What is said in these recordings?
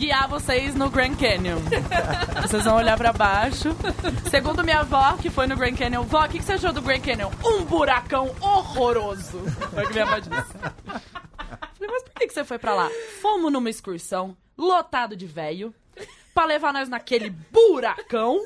guiar vocês no Grand Canyon. vocês vão olhar pra baixo. Segundo minha avó, que foi no Grand Canyon, vó, o que, que você achou do Grand Canyon? Um buracão horroroso. Foi o que minha avó disse. Falei, mas por que, que você foi pra lá? Fomos numa excursão, lotado de velho, pra levar nós naquele buracão.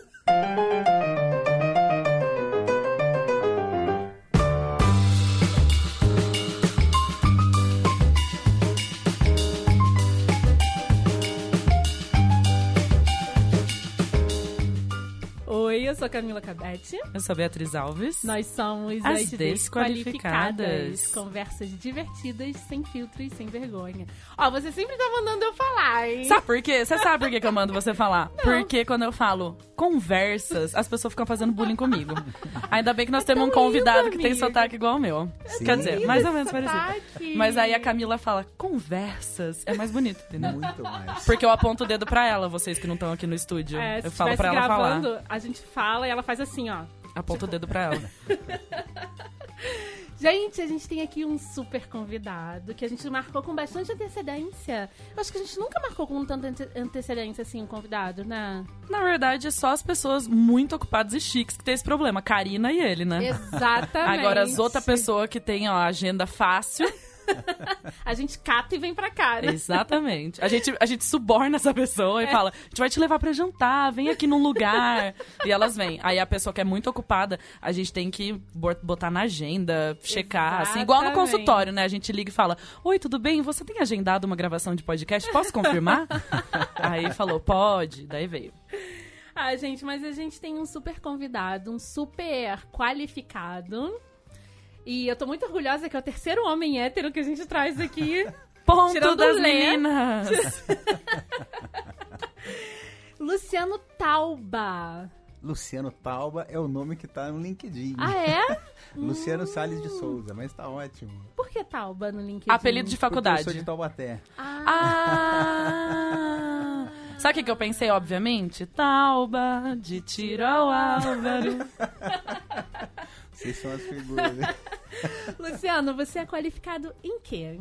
Oi, eu sou Camila Cabete. Eu sou Beatriz Alves. Nós somos As as, Desqualificadas. Desqualificadas. Conversas divertidas, sem filtro e sem vergonha. Ó, você sempre tá mandando eu falar, hein? Sabe por quê? Você sabe por quê que eu mando você falar? Porque quando eu falo conversas, as pessoas ficam fazendo bullying comigo. Ainda bem que nós temos um convidado lindo, que tem sotaque igual ao meu. Sim. Quer dizer, mais ou menos parecido. Mas aí a Camila fala conversas. É mais bonito, entendeu? Muito mais. Porque eu aponto o dedo pra ela, vocês que não estão aqui no estúdio. É, eu falo pra ela gravando, falar. a gente fala e ela faz assim, ó. Aponto o dedo pra ela. Gente, a gente tem aqui um super convidado que a gente marcou com bastante antecedência. Eu acho que a gente nunca marcou com tanta ante- antecedência assim um convidado, né? Na verdade, é só as pessoas muito ocupadas e chiques que tem esse problema. Karina e ele, né? Exatamente. Agora, as outras pessoas que têm ó, agenda fácil. A gente cata e vem pra cá, né? Exatamente. A gente, a gente suborna essa pessoa É. e fala: a gente vai te levar pra jantar, vem aqui num lugar. e elas vêm. Aí a pessoa que é muito ocupada, a gente tem que bo- botar na agenda, checar. Assim, igual no consultório, né? A gente liga e fala: Oi, tudo bem? Você tem agendado uma gravação de podcast? Posso confirmar? Aí falou: Pode. Daí veio. Ah, gente, mas a gente tem um super convidado, um super qualificado. E eu tô muito orgulhosa que é o terceiro homem hétero que a gente traz aqui. Ponto Tirando das Lê. meninas. Luciano Tauba. Luciano Tauba é o nome que tá no LinkedIn. Ah, é? Luciano Salles de Souza, mas tá ótimo. Por que Tauba no LinkedIn? Apelido de Porque eu faculdade. sou de Taubaté. Ah! Sabe o que, que eu pensei, obviamente? Tauba de tiro ao Álvaro. Vocês são as figuras. né? Luciano, você é qualificado em quê?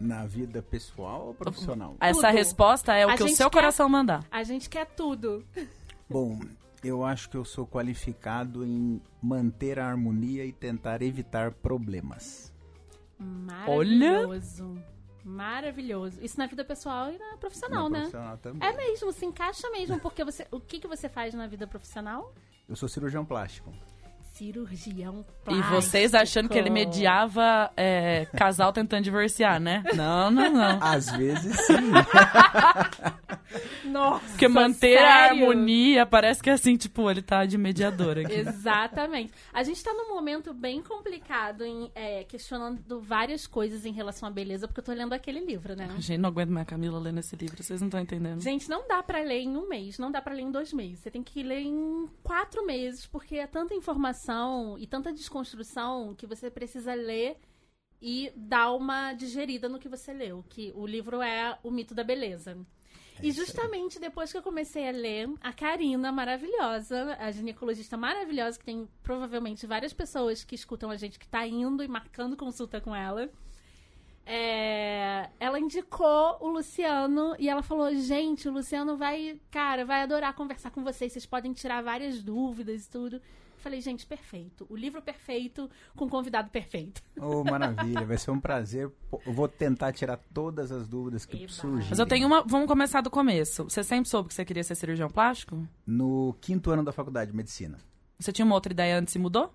Na vida pessoal ou profissional? Essa Tudo. resposta é o A que o seu quer- coração mandar. A gente quer tudo. Bom, eu acho que eu sou qualificado em manter a harmonia e tentar evitar problemas. Maravilhoso. Maravilhoso. Isso na vida pessoal e na profissional, No né? profissional também. É mesmo, se encaixa mesmo, porque você. O que, que você faz na vida profissional? Eu sou cirurgião plástico. Cirurgião E plástico. vocês achando que ele mediava é, casal tentando divorciar, né? Não, não, não. Às vezes sim. Nossa, Porque manter a sério? harmonia parece que é assim, tipo, ele tá de mediador aqui. Exatamente. A gente tá num momento bem complicado em é, questionando várias coisas em relação à beleza, porque eu tô lendo aquele livro, né? Gente, não aguento mais a Camila lendo esse livro, vocês não estão entendendo. Gente, não dá pra ler em um mês, não dá pra ler em dois meses. Você tem que ler em quatro meses, porque é tanta informação e tanta desconstrução que você precisa ler e dar uma digerida no que você leu. Que o livro é O Mito da Beleza. E justamente depois que eu comecei a ler, a Karina, maravilhosa, a ginecologista maravilhosa, que tem provavelmente várias pessoas que escutam a gente que tá indo e marcando consulta com ela. É, ela indicou o Luciano e ela falou: gente, o Luciano vai, cara, vai adorar conversar com vocês. Vocês podem tirar várias dúvidas e tudo. Falei, gente, perfeito. O livro perfeito com o convidado perfeito. Oh, maravilha, vai ser um prazer. Eu vou tentar tirar todas as dúvidas que Eba. surgem. Mas eu tenho uma. Vamos começar do começo. Você sempre soube que você queria ser cirurgião plástico? No quinto ano da faculdade de medicina, Você tinha uma outra ideia antes e mudou?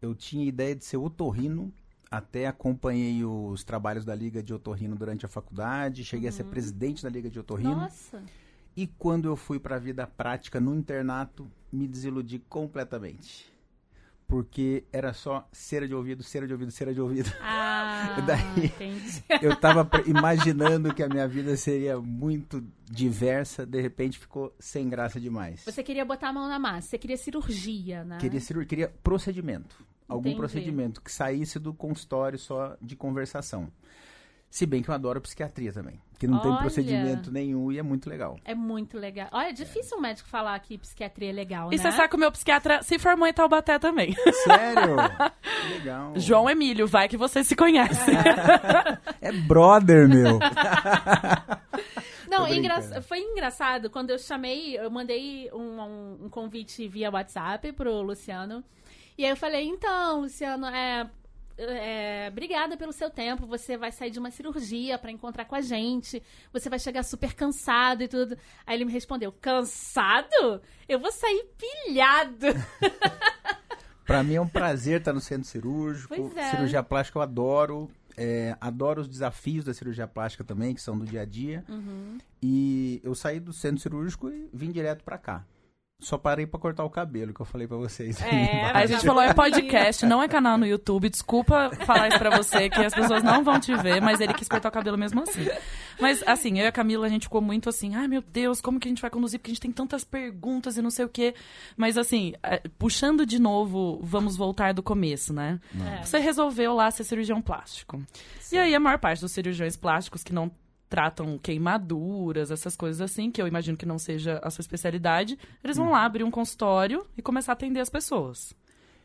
eu tinha ideia de ser otorrino, até acompanhei os trabalhos da Liga de Otorrino durante a faculdade, cheguei a ser presidente da Liga de Otorrino. Nossa. E quando eu fui para a vida prática no internato, me desiludi completamente. Porque era só cera de ouvido, cera de ouvido, cera de ouvido. Ah, Daí- entendi. Eu tava pre- imaginando que a minha vida seria muito diversa, de repente ficou sem graça demais. Você queria botar a mão na massa, você queria cirurgia, né? Queria cirurgia, queria procedimento. Algum Entendi. procedimento que saísse do consultório só de conversação. Se bem que eu adoro psiquiatria também. Que não tem Olha. procedimento nenhum e é muito legal. É muito legal. Olha, é difícil um médico falar que psiquiatria é legal, E né? você sabe que o meu psiquiatra se formou em Taubaté também. Sério? legal. João Emílio, vai que você se conhece. É brother, meu. Não, engra- foi engraçado quando eu chamei, eu mandei um, um- um convite via WhatsApp pro Luciano. E aí eu falei, então, Luciano, é, é, obrigada pelo seu tempo. Você vai sair de uma cirurgia pra encontrar com a gente. Você vai chegar super cansado e tudo. Aí ele me respondeu, cansado? Eu vou sair pilhado. Pra mim é um prazer estar no centro cirúrgico. É. Cirurgia plástica eu adoro. É, adoro os desafios da cirurgia plástica também, que são do dia a dia. Uhum. E eu saí do centro cirúrgico e vim direto pra cá. Só parei pra cortar o cabelo, que eu falei pra vocês. É, A gente tá falou, é bom. podcast, não é canal no YouTube. Desculpa falar isso pra você, que as pessoas não vão te ver, mas ele quis cortar o cabelo mesmo assim. Mas, assim, eu e a Camila, a gente ficou muito assim, ai meu Deus, como que a gente vai conduzir? Porque a gente tem tantas perguntas e não sei o quê. Mas, assim, é, puxando de novo, vamos voltar do começo, né? É. Você resolveu lá ser cirurgião plástico. E aí, a maior parte dos cirurgiões plásticos que não tratam queimaduras, essas coisas assim, que eu imagino que não seja a sua especialidade, eles vão lá abrir um consultório e começar a atender as pessoas.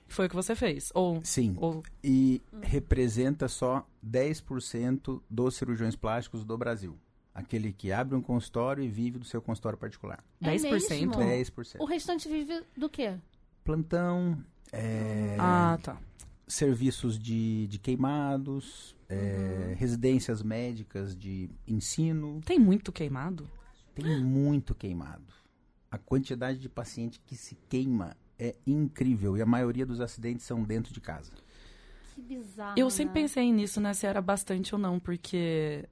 Foi o que você fez. Ou. Sim. ou E representa só 10% dos cirurgiões plásticos do Brasil. Aquele que abre um consultório e vive do seu consultório particular. É 10%. mesmo? 10%. O restante vive do quê? Plantão, é, Ah, tá. serviços de, de queimados, é, Uhum. residências médicas de ensino. Tem muito queimado? Tem muito queimado. A quantidade de paciente que se queima é incrível e a maioria dos acidentes são dentro de casa. Que bizarro. Eu sempre né? pensei nisso, né? Se era bastante ou não, porque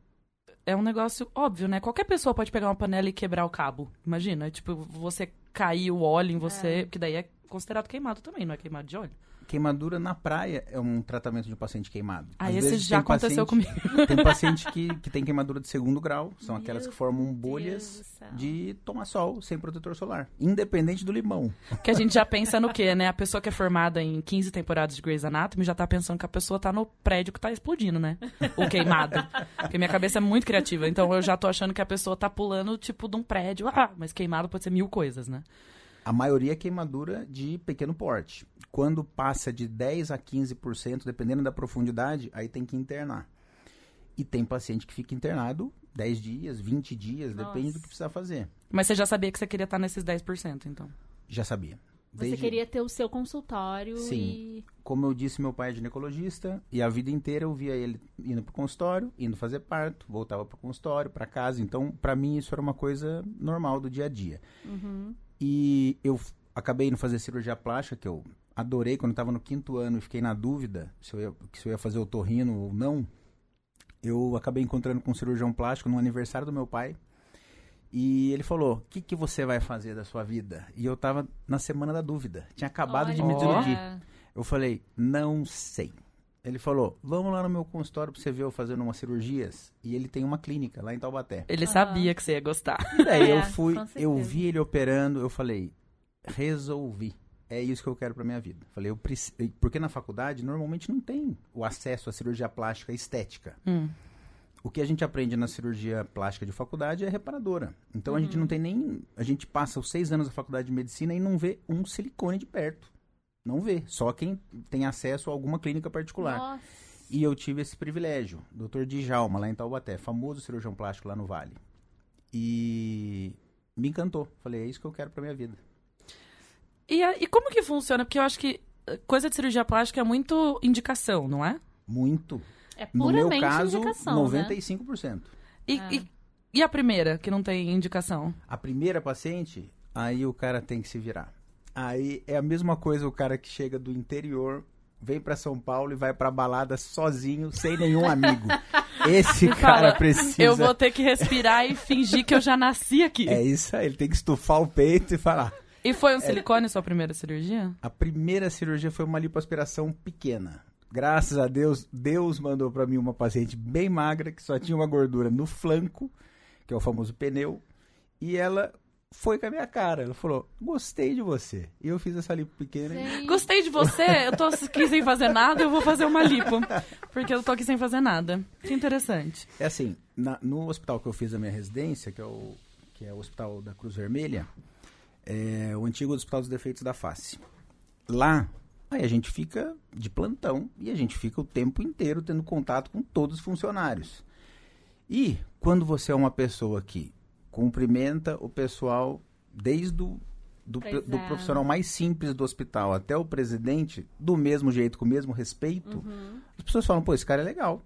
é um negócio óbvio, né? Qualquer pessoa pode pegar uma panela e quebrar o cabo. Imagina, tipo, você cair o óleo em você, porque daí é considerado queimado também, não é queimado de óleo. Queimadura na praia é um tratamento de um paciente queimado. Ah, Às esse vezes já aconteceu paciente- comigo. Tem paciente que, que tem queimadura de segundo grau, são Meu aquelas que formam bolhas de tomar sol sem protetor solar, independente do limão. Que a gente já pensa no quê, né? A pessoa que é formada em 15 temporadas de Grey's Anatomy já tá pensando que a pessoa tá no prédio que tá explodindo, né? O queimado. Porque minha cabeça é muito criativa. Então eu já tô achando que a pessoa tá pulando, tipo, de um prédio. Ah, mas queimado pode ser mil coisas, né? A maioria é queimadura de pequeno porte. Quando passa de 10 a 15%, dependendo da profundidade, aí tem que internar. E tem paciente que fica internado 10 dias, 20 dias, depende do Nossa. que precisa fazer. Mas você já sabia que você queria estar nesses 10%, então. Já sabia. Você Desde- queria ter o seu consultório Sim. e. Como eu disse, meu pai é ginecologista e a vida inteira eu via ele indo pro consultório, indo fazer parto, voltava pro consultório, para casa. Então, para mim isso era uma coisa normal do dia a dia. Uhum. E eu acabei indo fazer cirurgia plástica, que eu adorei quando eu estava no quinto ano e fiquei na dúvida se eu, ia, se eu ia fazer o torrino ou não. Eu acabei encontrando com um cirurgião plástico no aniversário do meu pai. E ele falou: O que, que você vai fazer da sua vida? E eu tava na semana da dúvida. Tinha acabado de me Olha. desiludir. Eu falei: Não sei. Ele falou: Vamos lá no meu consultório pra você ver eu fazendo umas cirurgias. E ele tem uma clínica lá em Taubaté. Ele Aham. sabia que você ia gostar. Daí É, eu fui, eu vi ele operando, eu falei, resolvi. É isso que eu quero pra minha vida. Falei, eu preciso, porque na faculdade normalmente não tem o acesso à cirurgia plástica estética. Hum. O que a gente aprende na cirurgia plástica de faculdade é reparadora. Então a gente não tem nem, a gente passa os seis anos da faculdade de medicina e não vê um silicone de perto. Não vê. Só quem tem acesso a alguma clínica particular. Nossa. E eu tive esse privilégio. Dr. Djalma, lá em Taubaté, famoso cirurgião plástico lá no Vale. E me encantou. Falei, é isso que eu quero pra minha vida. E, e como que funciona? Porque eu acho que eh, coisa de cirurgia plástica é muito indicação, não é? Muito. É No puramente meu caso, indicação, né? 95%. E, Ah. e, e a primeira, que não tem indicação? A primeira paciente, aí o cara tem que se virar. Aí é a mesma coisa o cara que chega do interior, vem pra São Paulo e vai pra balada sozinho, sem nenhum amigo. Esse cara fala, precisa. Eu vou ter que respirar e fingir que eu já nasci aqui. É isso aí, ele tem que estufar o peito e falar. E foi um silicone sua primeira cirurgia? A primeira cirurgia foi uma lipoaspiração pequena. Graças a Deus, Deus mandou pra mim uma paciente bem magra que só tinha uma gordura no flanco, que é o famoso pneu, e ela foi com a minha cara. Ela falou: "Gostei de você". E eu fiz essa lipo pequena. e- Gostei de você, eu tô aqui sem fazer nada, eu vou fazer uma lipo. Porque eu tô aqui sem fazer nada. Que interessante. É assim, na- no hospital que eu fiz a minha residência, que é o que é o Hospital da Cruz Vermelha, é o antigo Hospital dos Defeitos da Face. Lá, aí a gente fica de plantão e a gente fica o tempo inteiro tendo contato com todos os funcionários. E quando você é uma pessoa que cumprimenta o pessoal desde o do, Pois do é. profissional mais simples do hospital até o presidente, do mesmo jeito, com o mesmo respeito, as pessoas falam, pô, esse cara é legal.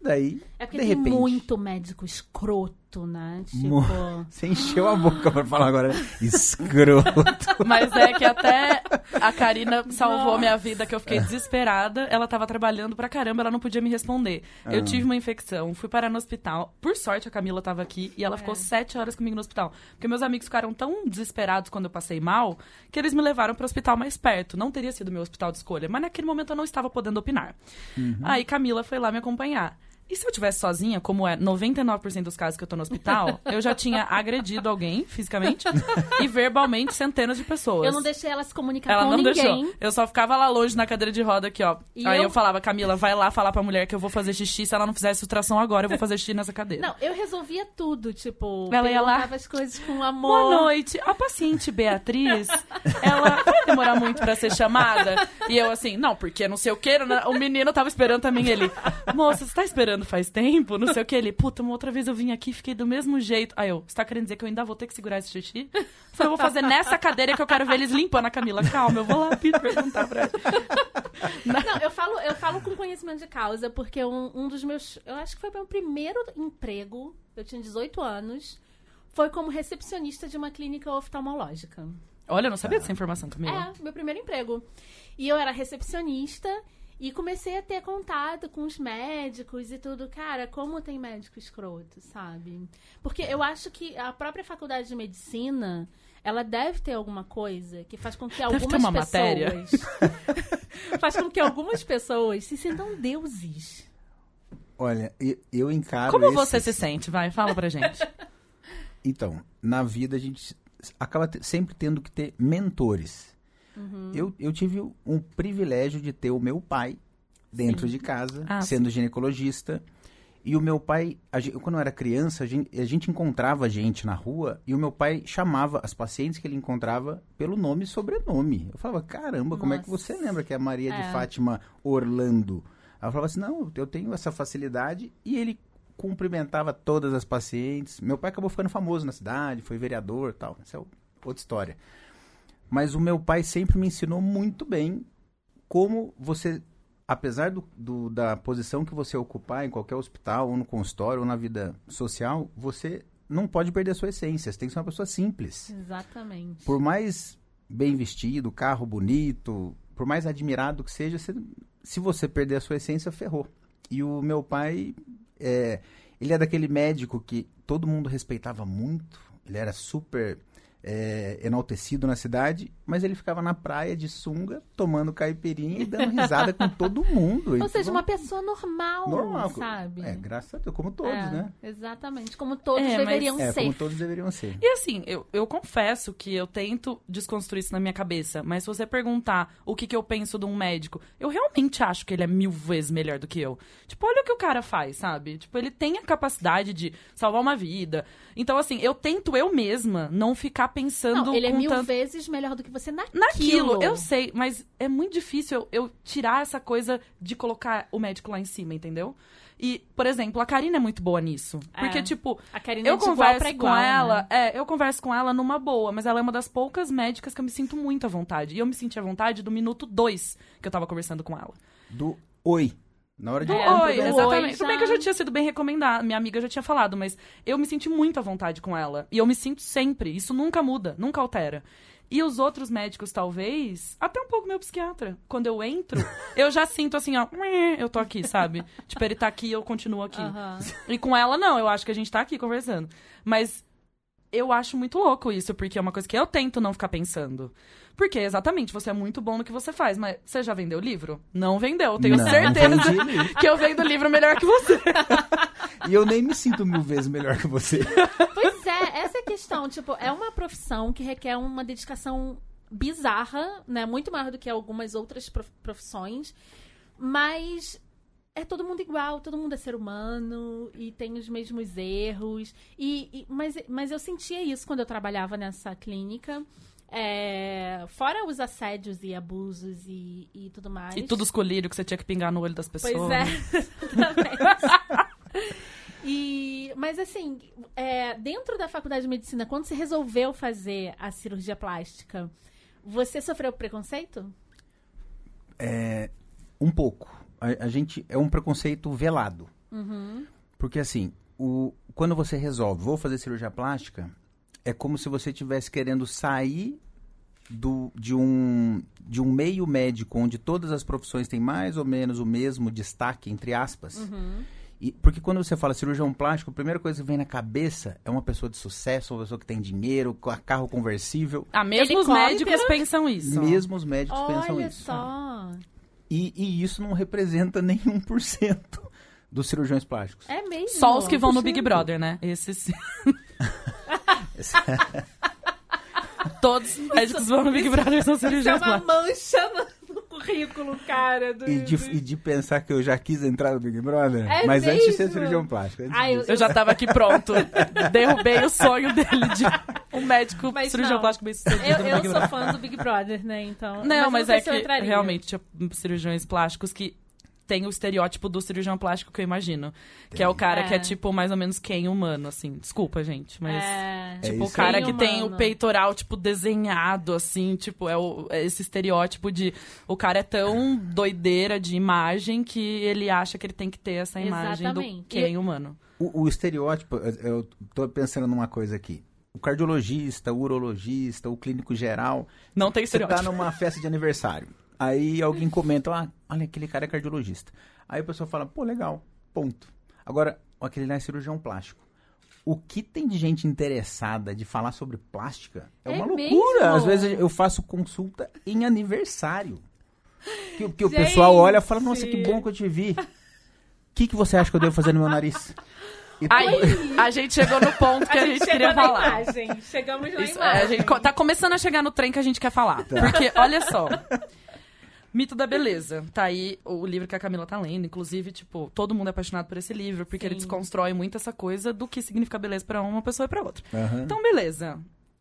Daí, É porque de tem repente, muito médico escroto, né? Tipo. Você encheu a boca pra falar agora, né? escroto. Mas é que até a Karina salvou minha vida, que eu fiquei desesperada. Ela tava trabalhando pra caramba, ela não podia me responder. Eu Ah. tive uma infecção, fui parar no hospital. Por sorte, a Camila tava aqui e ela ficou sete horas comigo no hospital. Porque meus amigos ficaram tão desesperados quando eu passei mal, que eles me levaram pro hospital mais perto. Não teria sido meu hospital de escolha, mas naquele momento eu não estava podendo opinar. Aí Camila foi lá me acompanhar. E se eu tivesse sozinha, como é 99% dos casos que eu tô no hospital, eu já tinha agredido alguém fisicamente e verbalmente centenas de pessoas. Eu não deixei ela se comunicar Ela com não ninguém. deixou. Eu só ficava lá longe na cadeira de roda aqui, ó. E Aí eu... eu- falava, Camila, vai lá falar pra mulher que eu vou fazer xixi. Se ela não fizesse ultrassom agora, eu vou fazer xixi nessa cadeira. Não, eu resolvia tudo, tipo, Ela ia lá- as coisas com amor. Boa noite. A paciente Beatriz, ela vai demorar muito pra ser chamada? E eu assim, não, porque não sei o que. O menino tava esperando também ele. Moça, você tá esperando faz tempo? Não sei o que. Ele, puta, uma outra vez eu vim aqui e fiquei do mesmo jeito. Aí eu, você tá querendo dizer que eu ainda vou ter que segurar esse xixi? Eu vou fazer nessa cadeira que eu quero ver eles limpando a Camila. Calma, eu vou lá perguntar pra ela. Não, eu falo, eu falo com conhecimento de causa, porque um, um dos meus. Eu acho que foi meu primeiro emprego, eu tinha 18 anos, foi como recepcionista de uma clínica oftalmológica. Olha, eu não sabia dessa informação, Camila. É, meu primeiro emprego. E eu era recepcionista e comecei a ter contato com os médicos e tudo. Cara, como tem médico escroto, sabe? Porque eu acho que a própria faculdade de medicina, ela deve ter alguma coisa que faz com que ter algumas uma matéria. pessoas. faz com que algumas pessoas se sintam deuses. Olha, eu, eu encaro Como esses- você se sente? Vai, fala pra gente. Então, na vida a gente acaba sempre tendo que ter mentores. Uhum. Eu, eu tive um privilégio de ter o meu pai dentro de casa, Ah, sendo ginecologista. E o meu pai, a gen- quando eu era criança, a gente, a gente encontrava gente na rua e o meu pai chamava as pacientes que ele encontrava pelo nome e sobrenome. Eu falava, caramba, como é que você lembra que é a Maria de É. Fátima Orlando? Ela falava assim, não, eu tenho essa facilidade. E ele cumprimentava todas as pacientes. Meu pai acabou ficando famoso na cidade, foi vereador tal. Essa é outra história. Mas o meu pai sempre me ensinou muito bem como você, apesar do, do- da posição que você ocupar em qualquer hospital, ou no consultório, ou na vida social, você não pode perder a sua essência. Você tem que ser uma pessoa simples. Exatamente. Por mais bem vestido, carro bonito, por mais admirado que seja, você- se você perder a sua essência, ferrou. E o meu pai, é, ele é daquele médico que todo mundo respeitava muito, ele era super é, enaltecido na cidade, mas ele ficava na praia de sunga, tomando caipirinha e dando risada com todo mundo. Ou Então, seja, uma pessoa normal, normal. sabe? É, graças a Deus, como todos, É, né? Exatamente, como todos É, mas- deveriam É, ser. como todos deveriam ser. E assim, eu, eu confesso que eu tento desconstruir isso na minha cabeça, mas se você perguntar o que, que eu penso de um médico, eu realmente acho que ele é mil vezes melhor do que eu. Tipo, olha o que o cara faz, sabe? Tipo, ele tem a capacidade de salvar uma vida. Então, assim, eu tento eu mesma não ficar pensando Não, ele é mil tanto... vezes melhor do que você naquilo. Naquilo, eu sei, mas é muito difícil eu, eu tirar essa coisa de colocar o médico lá em cima, entendeu? E, por exemplo, a Karina é muito boa nisso. Porque, É. tipo, A Karina eu é converso pra igual, com ela, né? é, eu converso com ela numa boa, mas ela é uma das poucas médicas que eu me sinto muito à vontade. E eu me senti à vontade do minuto dois que eu tava conversando com ela. Do oi. Na hora de É, Oi, exatamente. Tudo bem que eu já tinha sido bem recomendada, minha amiga já tinha falado, mas eu me senti muito à vontade com ela. E eu me sinto sempre. Isso nunca muda, nunca altera. E os outros médicos, talvez, até um pouco meu psiquiatra. Quando eu entro, eu já sinto assim, ó, eu tô aqui, sabe? Tipo, ele tá aqui, eu continuo aqui. Aham. E com ela, não, eu acho que a gente tá aqui conversando. Mas eu acho muito louco isso, porque é uma coisa que eu tento não ficar pensando. Porque, exatamente, você é muito bom no que você faz, mas você já vendeu livro? Não vendeu, eu tenho Não, certeza livro. que eu vendo livro melhor que você. E eu nem me sinto mil vezes melhor que você. Pois é, essa é a questão. Tipo, é uma profissão que requer uma dedicação bizarra, né? Muito maior do que algumas outras prof- profissões. Mas é todo mundo igual, todo mundo é ser humano e tem os mesmos erros. E, e- mas, mas eu sentia isso quando eu trabalhava nessa clínica. É, fora os assédios e abusos e, e tudo mais. E tudo os colírios que você tinha que pingar no olho das pessoas. Pois é, exatamente. E, Mas assim, é, dentro da faculdade de medicina, quando você resolveu fazer a cirurgia plástica, você sofreu preconceito? É, um pouco. A, a gente é um preconceito velado. Porque assim, o, quando você resolve, vou fazer cirurgia plástica, é como se você estivesse querendo sair do, de, um, de um meio médico onde todas as profissões têm mais ou menos o mesmo destaque, entre aspas. E, porque quando você fala cirurgião plástico, a primeira coisa que vem na cabeça é uma pessoa de sucesso, uma pessoa que tem dinheiro, carro conversível. Ah, mesmo os médicos pensam isso. Mesmo os médicos pensam Olha isso. só. E, e isso não representa nem 1% dos cirurgiões plásticos. É mesmo. Só os que vão no 1%. Big Brother, né? Esses. sim. Todos os médicos vão no Big Brother são Isso é cirurgiões uma plásticos. mancha currículo, cara. Do, E de, do- e de pensar que eu já quis entrar no Big Brother, É mas antes de ser mesmo? cirurgião plástico. Ah, eu-. Eu já tava aqui pronto. Derrubei o sonho dele de um médico Mas cirurgião não. plástico bem sucedido Eu, eu sou fã do Big Brother, né? Então. Não, mas, eu é que realmente tinha cirurgiões plásticos que tem o estereótipo do cirurgião plástico que eu imagino. Que é o cara É. que é tipo mais ou menos quem humano, assim. Desculpa, gente, mas. É, É Tipo, o isso cara Quem que tem o humano. peitoral, tipo, desenhado, assim, tipo, é, o- é esse estereótipo de o cara é tão doideira de imagem que ele acha que ele tem que ter essa imagem Exatamente. do quem humano. O, o estereótipo, eu- tô pensando numa coisa aqui. O cardiologista, o urologista, o clínico geral, Não tem você tá estereótipo. numa festa de aniversário. Aí alguém comenta, ah, olha, aquele cara é cardiologista. Aí a pessoa fala, pô, legal, ponto. Agora, aquele lá é cirurgião plástico. O que tem de gente interessada de falar sobre plástica é, É uma loucura. mesmo? Às vezes eu faço consulta em aniversário. Que, que o Gente! pessoal olha e fala, nossa, que bom que eu te vi. O que, que você acha que eu devo fazer no meu nariz? Aí, a gente chegou no ponto que a, gente, chegou queria na falar. imagem. Chegamos na Isso, é, imagem. a gente tá começando a chegar no trem que a gente quer falar. Porque, olha só. Mito da beleza. Tá aí o livro que a Camila tá lendo. Inclusive, tipo, todo mundo é apaixonado por esse livro, porque ele Sim. desconstrói muito essa coisa do que significa beleza pra uma pessoa e pra outra. Aham. Então, beleza.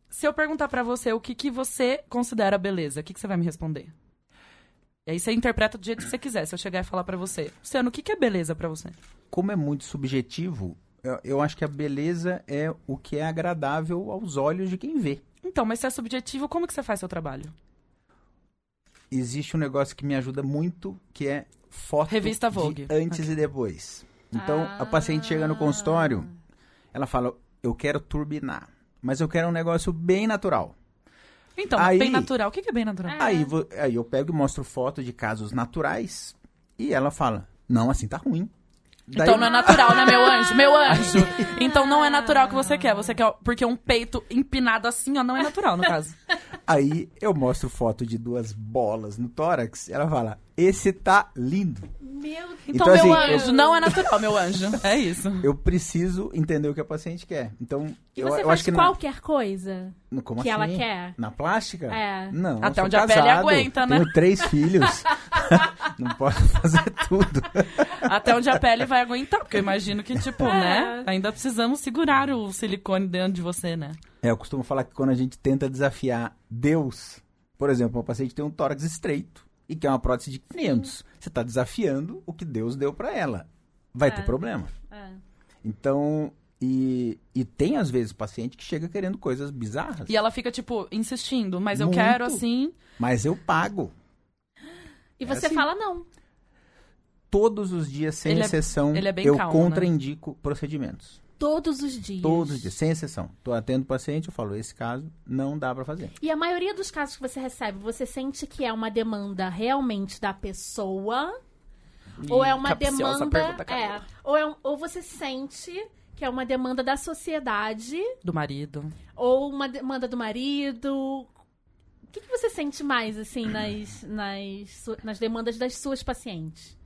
Se eu perguntar pra você o que, que você considera beleza, o que, que você vai me responder? E aí você interpreta do jeito que você quiser. Se eu chegar e falar pra você, Luciano, o que, que é beleza pra você? como é muito subjetivo, eu, eu acho que a beleza é o que é agradável aos olhos de quem vê. Então, mas se é subjetivo, como que você faz seu trabalho? Existe um negócio que me ajuda muito, que é foto Revista de Vogue. antes e depois. Então, a paciente chega no Ah. consultório, ela fala, eu quero turbinar, mas eu quero um negócio bem natural. Então, Aí- bem natural. O que, é bem natural? É. Aí, vo- aí eu pego e mostro foto de casos naturais e ela fala, não, assim tá ruim. Daí- Então não é natural, né, meu anjo? Meu anjo. Então não é natural o que você quer. Você quer. Porque um peito empinado assim, ó, não é natural, no caso. Aí eu mostro foto de duas bolas no tórax, ela fala, esse tá lindo. Meu Deus. Então, Então, meu assim, anjo, não é natural, meu anjo. É isso. Eu preciso entender o que a paciente quer. Então, E eu, você eu faz acho que na- qualquer coisa no- como que ela assim? quer? Na plástica? É. Não. Até eu onde a pele casado, aguenta, né? Tenho três filhos. Não posso fazer tudo. Até onde a pele vai aguentar. Porque eu imagino que, tipo, É. né? Ainda precisamos segurar o silicone dentro de você, né? É, eu costumo falar que quando a gente tenta desafiar Deus, por exemplo, uma paciente tem um tórax estreito e quer uma prótese de 500. Você está desafiando o que Deus deu para ela. Vai ter problema. É. Então, e, e tem às vezes paciente que chega querendo coisas bizarras. E ela fica, tipo, insistindo. Mas eu Muito. quero assim. Mas eu pago. E É você assim. fala não. Todos os dias, sem Ele é- exceção, ele é eu calmo, né? contraindico procedimentos. Todos os dias. Todos os dias, sem exceção. Tô atendo o paciente, eu falo, esse caso não dá para fazer. E a maioria dos casos que você recebe, você sente que é uma demanda realmente da pessoa? ou é uma demanda. é, ou, é um- ou você sente que é uma demanda da sociedade, Do marido. ou uma demanda do marido. O que, que você sente mais, assim, nas, nas, nas demandas das suas pacientes?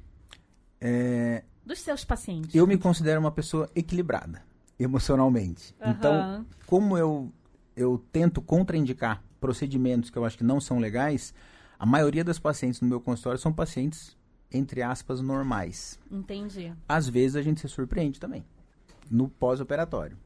É, Dos seus pacientes? eu me considero uma pessoa equilibrada, emocionalmente. Então, Aham. como eu, eu tento contraindicar procedimentos que eu acho que não são legais, a maioria das pacientes no meu consultório são pacientes, entre aspas, normais. Entendi. Às vezes a gente se surpreende também, no pós-operatório.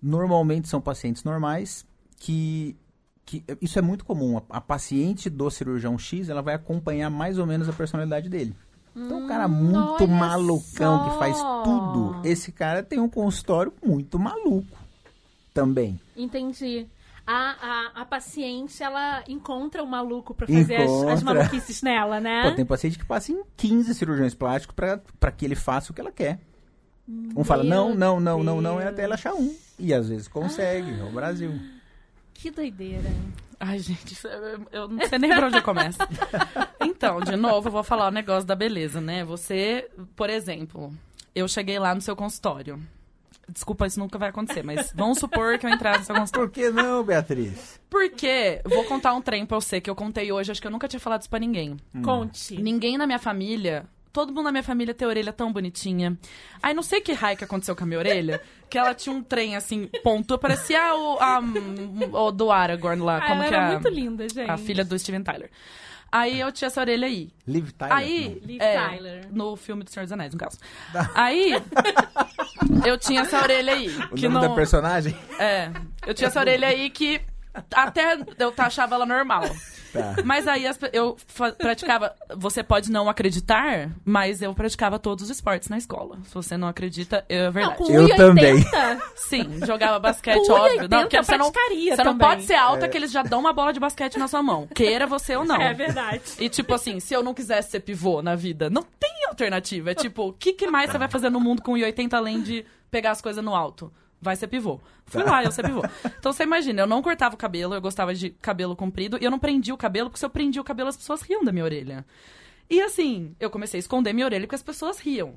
Normalmente são pacientes normais que, que. Isso é muito comum. A, a paciente do cirurgião X ela vai acompanhar mais ou menos a personalidade dele. Então, um cara muito olha malucão que faz só. tudo. Esse cara tem um consultório muito maluco também. Entendi. A, a, a paciente, ela encontra o maluco pra fazer as, as maluquices nela, né? Pô, tem paciente que passa em 15 cirurgiões plásticos pra, pra que ele faça o que ela quer. Um fala, Meu não, não, não, não, não, é Deus. até ela achar um. E às vezes consegue, é o Brasil. Que doideira. Ai, gente, é- eu não sei nem por onde eu começo. Então, de novo, eu vou falar o negócio da beleza, né? Você, por exemplo, eu cheguei lá no seu consultório. Desculpa, isso nunca vai acontecer, mas vamos supor que eu entrar no seu consultório. Por que não, Beatriz? Porque, vou contar um trem pra você que eu contei hoje, acho que eu nunca tinha falado isso pra ninguém. Conte. Ninguém na minha família, todo mundo na minha família tem a orelha tão bonitinha. Aí não sei que raio que aconteceu com a minha orelha, que ela tinha um trem assim, ponto, parecia o, a, o do Aragorn lá, Ah, como ela que era é muito linda, gente. a filha do Steven Tyler. Aí eu tinha essa orelha aí. Liv Tyler? Aí, Liv é, Tyler. no filme do Senhor dos Anéis, no caso. Aí, eu tinha essa orelha aí. O que nome não, da personagem? É, eu tinha essa orelha aí que até eu achava ela normal. Tá. Mas aí as eu praticava. Você pode não acreditar, mas eu praticava todos os esportes na escola. Se você não acredita, é Não, verdade. com Eu 1,80, também. Sim, jogava basquete, Com óbvio. 1,80 Não, porque você não, você não pode ser alta que eles já dão uma bola de basquete na sua mão. Queira você ou não. É verdade. E tipo assim, se eu não quisesse ser pivô na vida, não tem alternativa. É tipo, o que, que mais você vai fazer no mundo com 1,80 além de pegar as coisas no alto? Vai ser pivô. Fui lá, eu ser pivô. Então você imagina, eu não cortava o cabelo, eu gostava de cabelo comprido, e eu não prendia o cabelo, porque se eu prendia o cabelo, as pessoas riam da minha orelha. E assim, eu comecei a esconder minha orelha porque as pessoas riam.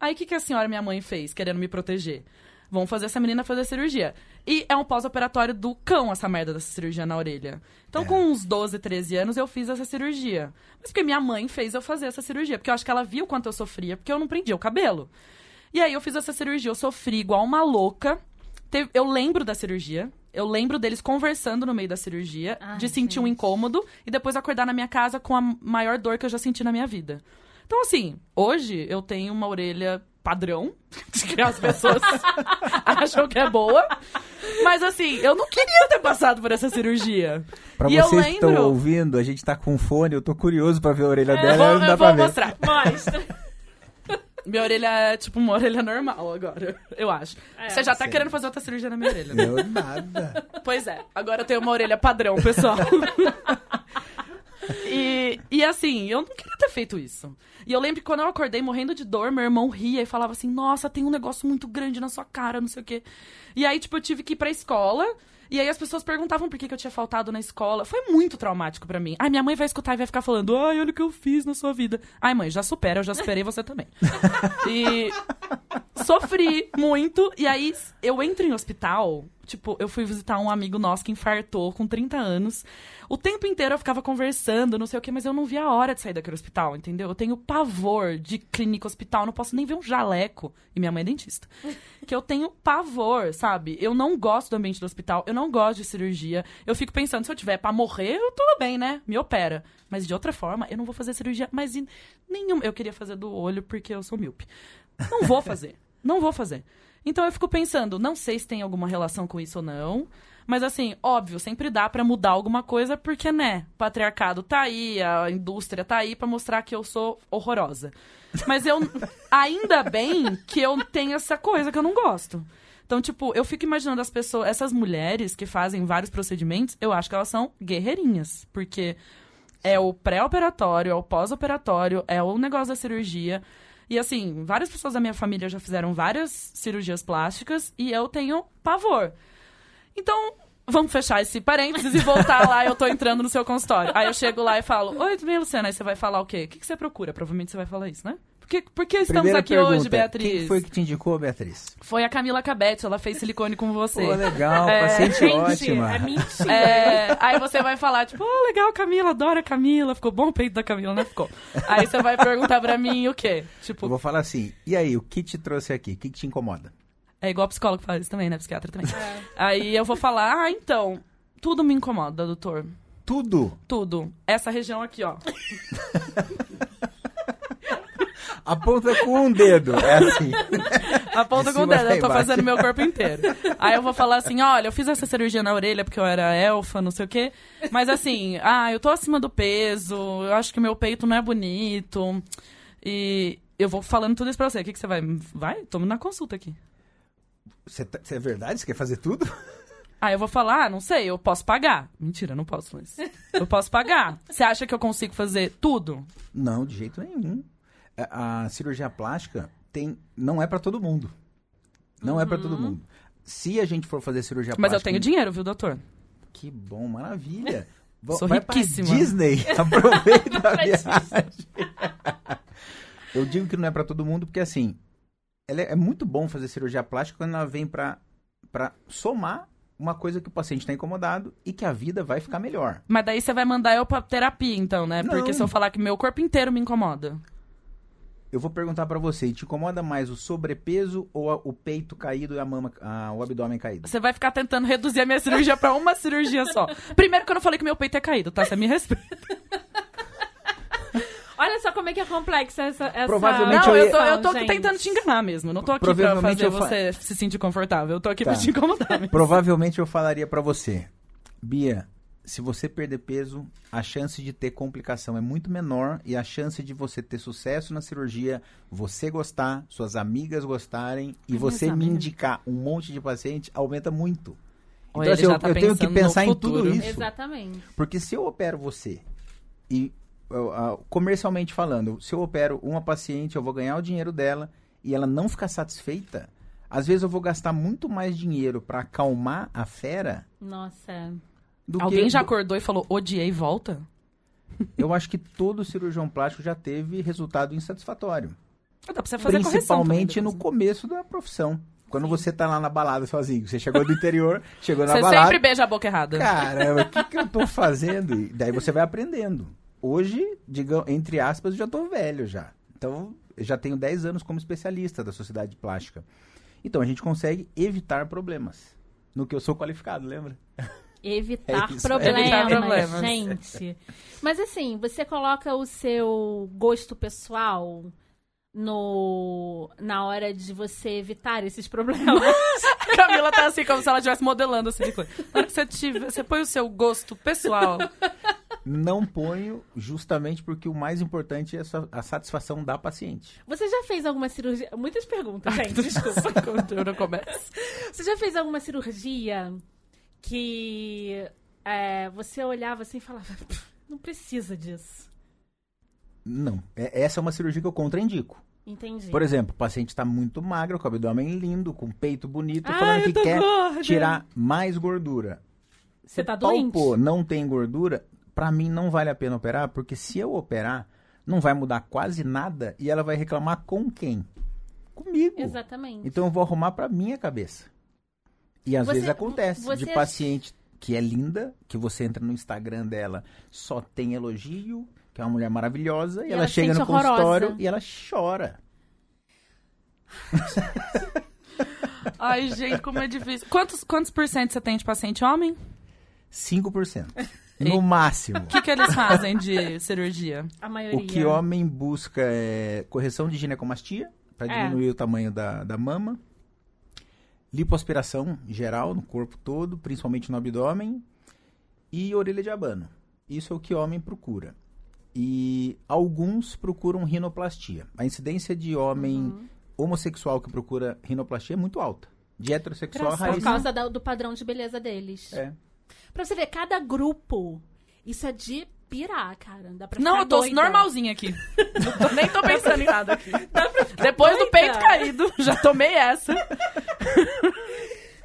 Aí o que, que a senhora, minha mãe, fez, querendo me proteger? Vamos fazer essa menina fazer cirurgia. E é um pós-operatório do cão, essa merda dessa cirurgia na orelha. Então, com uns 12, 13 anos, eu fiz essa cirurgia. Mas porque minha mãe fez eu fazer essa cirurgia. Porque eu acho que ela viu quanto eu sofria, porque eu não prendia o cabelo. E aí eu fiz essa cirurgia, eu sofri igual uma louca. Teve- eu lembro da cirurgia. Eu lembro deles conversando no meio da cirurgia, Ai, de sentir um gente. incômodo e depois acordar na minha casa com a maior dor que eu já senti na minha vida. Então, assim, hoje eu tenho uma orelha padrão, que as pessoas acham que é boa. Mas, assim, eu não queria ter passado por essa cirurgia. Pra e eu vocês que estão lembro. ouvindo, a gente tá com fone, eu tô curioso pra ver a orelha Eu dela, vou, não dá eu pra vou ver. mostrar. Mostra. Minha orelha é tipo uma orelha normal agora, eu acho. É, Você já tá sim. querendo fazer outra cirurgia na minha orelha, né? Eu nada. Pois é, agora eu tenho uma orelha padrão, pessoal. e, e assim, eu não queria ter feito isso. E eu lembro que quando eu acordei morrendo de dor, meu irmão ria e falava assim: Nossa, tem um negócio muito grande na sua cara, não sei o quê. E aí, tipo, eu tive que ir pra escola. E aí as pessoas perguntavam por que, que eu tinha faltado na escola. Foi muito traumático pra mim. Ai, minha mãe vai escutar e vai ficar falando: Ai, olha o que eu fiz na sua vida. Ai, mãe, já supera, eu já superei você também. e sofri muito. E aí eu entro em hospital. Tipo, eu fui visitar um amigo nosso que infartou com 30 anos. O tempo inteiro eu ficava conversando, não sei o quê, mas eu não via a hora de sair daquele hospital, entendeu? Eu tenho pavor de clínica hospital, não posso nem ver um jaleco. E minha mãe é dentista. Que eu tenho pavor, sabe? Eu não gosto do ambiente do hospital, eu não gosto de cirurgia. Eu fico pensando, se eu tiver pra morrer, eu tudo bem, né? Me opera. Mas de outra forma, eu não vou fazer cirurgia mais em nenhum. Eu queria fazer do olho porque eu sou míope. Não vou fazer. Não vou fazer. Então eu fico pensando, não sei se tem alguma relação com isso ou não, mas assim, óbvio, sempre dá pra mudar alguma coisa porque, né, o patriarcado tá aí, a indústria tá aí pra mostrar que eu sou horrorosa. Mas eu ainda bem que eu tenho essa coisa que eu não gosto. Então, tipo, eu fico imaginando as pessoas, essas mulheres que fazem vários procedimentos, eu acho que elas são guerreirinhas, porque é o pré-operatório, é o pós-operatório, é o negócio da cirurgia. E assim, várias pessoas da minha família já fizeram várias cirurgias plásticas e eu tenho pavor. Então, vamos fechar esse parênteses e voltar lá. Eu tô entrando no seu consultório. Aí eu chego lá e falo: Oi, tudo bem, Luciana? Aí você vai falar o quê? O que, que você procura? Provavelmente você vai falar isso, né? Por que, por que estamos Primeira aqui pergunta, hoje, Beatriz? Quem foi que te indicou, Beatriz? Foi a Camila Cabete, ela fez silicone com você. Pô, legal, É, paciente Gente, ótima. é mentira. É, aí você vai falar, tipo, oh, legal, Camila, adoro a Camila. Ficou bom o peito da Camila, né? Ficou. Aí você vai perguntar pra mim o quê? Eu Tipo, vou falar assim, e aí, o que te trouxe aqui? O que, te incomoda? é igual psicólogo fala isso também, né? Psiquiatra também. Aí eu vou falar, ah, então, tudo me incomoda, doutor. Tudo. Tudo. Essa região aqui, ó. Aponta com um dedo. É assim. Aponta De com o dedo, eu tô embaixo. fazendo meu corpo inteiro. Aí eu vou falar assim, olha, eu fiz essa cirurgia na orelha porque eu era elfa, não sei o quê. Mas assim, ah, eu tô acima do peso, eu acho que meu peito não é bonito. E eu vou falando tudo isso pra você. O que, que você vai? Vai? Tamo na consulta aqui. Você tá- é verdade? Você quer fazer tudo? Aí eu vou falar, ah, não sei, eu posso pagar. Mentira, não posso, mas. Eu posso pagar. Você acha que eu consigo fazer tudo? Não, de jeito nenhum. A, cirurgia plástica tem, não é pra todo mundo. Não é pra todo mundo. Se a gente for fazer cirurgia Uhum. Mas eu plástica. tenho dinheiro, viu, doutor? Que bom, maravilha. Sou vai pra riquíssima. Disney, aproveita a viagem. eu digo que não é pra todo mundo porque assim, ela é, é muito bom fazer cirurgia plástica quando ela vem pra para somar uma coisa que o paciente tá incomodado e que a vida vai ficar melhor. Mas daí você vai mandar eu pra terapia, então, né? Porque Não. se eu falar que meu corpo inteiro me incomoda. Eu vou perguntar pra você, te incomoda mais o sobrepeso ou a- o peito caído e a mama, a- o abdômen caído? Você vai ficar tentando reduzir a minha cirurgia pra uma cirurgia só. Primeiro que eu não falei que meu peito é caído, tá? Você me respeita. Olha só como é que é complexa essa. essa Provavelmente Não, eu eu ia- tô, eu tô gente. tentando te enganar mesmo. Eu não tô aqui pra fazer eu fa- você se sentir confortável. Eu tô aqui Tá. pra te incomodar mesmo. Provavelmente eu falaria pra você, Bia, se você perder peso, a chance de ter complicação é muito menor e a chance de você ter sucesso na cirurgia, você gostar, suas amigas gostarem e você me indicar um monte de paciente aumenta muito. Olha, então, assim, eu, tá eu tenho que pensar em tudo isso. Exatamente. Porque se eu opero você e eu, ah, comercialmente falando, se eu opero uma paciente, eu vou ganhar o dinheiro dela e ela não ficar satisfeita, às vezes eu vou gastar muito mais dinheiro pra acalmar a fera Nossa. Alguém que já acordou e falou, odiei, volta? Eu acho que todo cirurgião plástico já teve resultado insatisfatório, Ah, Dá pra você fazer principalmente correção no também começo da profissão. Quando você tá lá na balada sozinho, você chegou do interior, chegou na Você balada, sempre beija a boca errada. Caramba, o que, que eu tô fazendo? E daí você vai aprendendo. Hoje, digamos, entre aspas, eu já tô velho já. Então, eu já tenho 10 anos como especialista da sociedade plástica. Então, a gente consegue evitar problemas. No que eu sou qualificado, lembra? Evitar É isso, problemas, evitar problemas. gente. Mas assim, você coloca o seu gosto pessoal no na hora de você evitar esses problemas. A Camila tá assim, como se ela estivesse modelando assim de coisa. Você, tiver, você põe o seu gosto pessoal. Não ponho justamente porque o mais importante é a satisfação da paciente. Você já fez alguma cirurgia? Muitas perguntas, gente, desculpa. Eu não começo. Você já fez alguma cirurgia que é, você olhava assim e falava, "Pff, não precisa disso. Não. É- essa é uma cirurgia que eu contraindico. Entendi. Por exemplo, o paciente está muito magro, com o abdômen lindo, com o peito bonito, Ai, falando que quer gorda. tirar mais gordura. Você tá doente? palpou, não tem gordura, pra mim não vale a pena operar, porque se eu operar, não vai mudar quase nada e ela vai reclamar com quem? Comigo. Exatamente. Então eu vou arrumar pra minha cabeça. E às Você- vezes acontece você de paciente que é linda, que você entra no Instagram dela, só tem elogio, que é uma mulher maravilhosa, e, E ela, ela chega no horrorosa. consultório e ela chora. Ai, gente, como é difícil. Quantos, quantos por cento você tem de paciente homem? 5%. No máximo. O que, que eles fazem de cirurgia? A maioria. O que homem busca é correção de ginecomastia, para É. diminuir o tamanho da, da mama. Lipoaspiração geral no corpo todo, principalmente no abdômen. E orelha de abano. Isso é o que homem procura. E alguns procuram rinoplastia. A incidência de homem Uhum. homossexual que procura rinoplastia é muito alta. De heterossexual, Por causa da- do padrão de beleza deles. É. Pra você ver, cada grupo, isso é de pirar, cara. Dá pra Não, ficar eu tô doida. normalzinha aqui. Não tô- nem tô pensando em nada aqui. Dá pra ficar Depois do doida. peito caído, já tomei essa.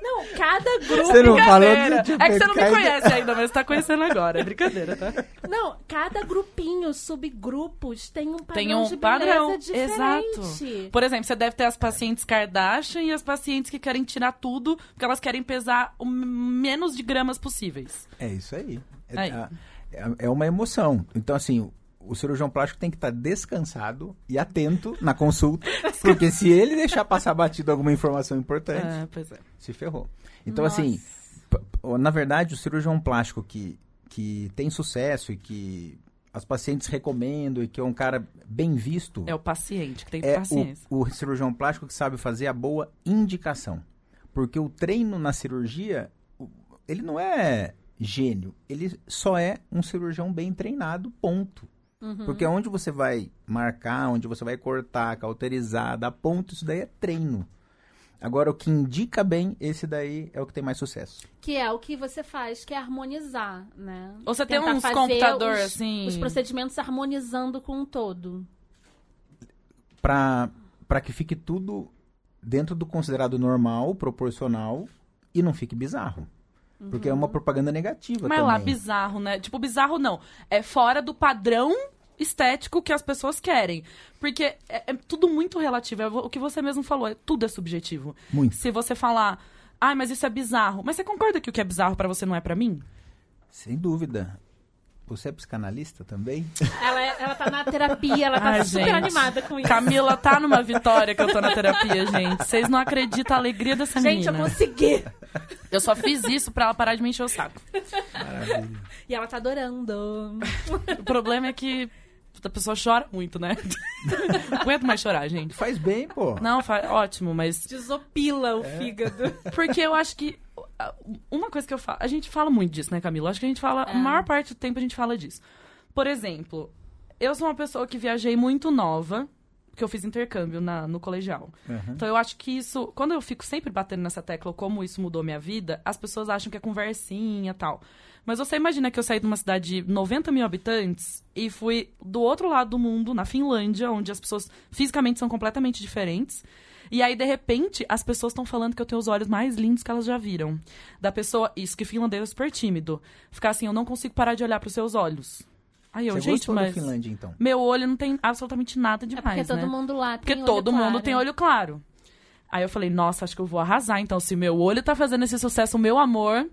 Não, cada grupo. Você não falou É que você não me caído. conhece ainda, mas tá conhecendo agora. É brincadeira, tá? Não, cada grupinho, subgrupos, tem um padrão Tem um de beleza padrão, diferente. exato. Por exemplo, você deve ter as pacientes Kardashian e as pacientes que querem tirar tudo porque elas querem pesar o menos de gramas possíveis. É isso aí. É, Aí. a- é- é uma emoção. Então, assim, o cirurgião plástico tem que estar descansado e atento na consulta, porque se ele deixar passar batido alguma informação importante, pois é. se ferrou. Então, Nossa. assim, p- p- na verdade, o cirurgião plástico que, que tem sucesso e que as pacientes recomendam e que é um cara bem visto, É o paciente que tem é paciência. o, o cirurgião plástico que sabe fazer a boa indicação. Porque o treino na cirurgia, ele não é gênio, ele só é um cirurgião bem treinado, ponto. Uhum. Porque onde você vai marcar, onde você vai cortar, cauterizar, dar ponto, isso daí é treino. Agora, o que indica bem, esse daí é o que tem mais sucesso. Que é o que você faz, que é harmonizar, né? Ou você tem Tentar uns fazer computador, os- assim- Os procedimentos harmonizando com o todo. Pra pra que fique tudo dentro do considerado normal, proporcional e não fique bizarro. Porque é uma propaganda negativa Mas também. lá, bizarro, né? Tipo, bizarro não. É fora do padrão estético que as pessoas querem. Porque é, é tudo muito relativo. É o que você mesmo falou, é, tudo é subjetivo. Muito. Se você falar, ai, mas isso é bizarro. Mas você concorda que o que é bizarro pra você não é pra mim? Sem dúvida. Você é psicanalista também? Ela, é- ela tá na terapia, ela tá Ai, super gente. animada com isso. Camila tá numa vitória que eu tô na terapia, gente. Vocês não acreditam a alegria dessa Gente, eu menina. consegui! Eu só fiz isso pra ela parar de me encher o saco. Maravilha. E ela tá adorando. O problema é que a pessoa chora muito, né? Não aguento mais chorar, gente. Faz bem, pô. Não, fa- ótimo, mas Desopila o fígado. Porque eu acho que. Uma coisa que eu falo. A gente fala muito disso, né, Camila? Acho que a gente fala. É. A maior parte do tempo a gente fala disso. Por exemplo, eu sou uma pessoa que viajei muito nova, porque eu fiz intercâmbio na, no colegial. Uhum. Então eu acho que isso. Quando eu fico sempre batendo nessa tecla, como isso mudou minha vida, as pessoas acham que é conversinha e tal. Mas você imagina que eu saí de uma cidade de 90 mil habitantes e fui do outro lado do mundo, na Finlândia, onde as pessoas fisicamente são completamente diferentes. E aí, de repente, as pessoas estão falando que eu tenho os olhos mais lindos que elas já viram. Da pessoa, isso que finlandês é super tímido. Ficar assim, eu não consigo parar de olhar pros seus olhos. Aí eu, Você gente, gostou mas da Finlândia, então? meu olho não tem absolutamente nada É demais, porque todo né? mundo lá tem Porque olho todo mundo claro. tem olho claro. Aí eu falei, nossa, acho que eu vou arrasar. Então, se meu olho tá fazendo esse sucesso, meu amor.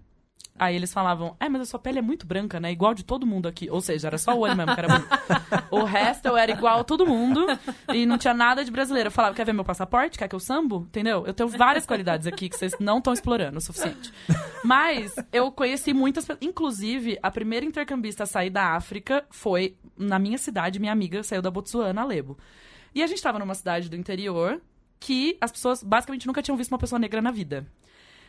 Aí eles falavam, é, mas a sua pele é muito branca, né? Igual de todo mundo aqui. Ou seja, era só o olho mesmo que era bonito. o resto eu era igual a todo mundo. E não tinha nada de brasileiro. Eu falava, quer ver meu passaporte? Quer que eu sambo? Entendeu? Eu tenho várias qualidades aqui que vocês não estão explorando o suficiente. Mas eu conheci muitas pessoas. Inclusive, a primeira intercambista a sair da África foi na minha cidade. Minha amiga saiu da Botsuana, Alebo. E a gente tava numa cidade do interior que as pessoas basicamente nunca tinham visto uma pessoa negra na vida.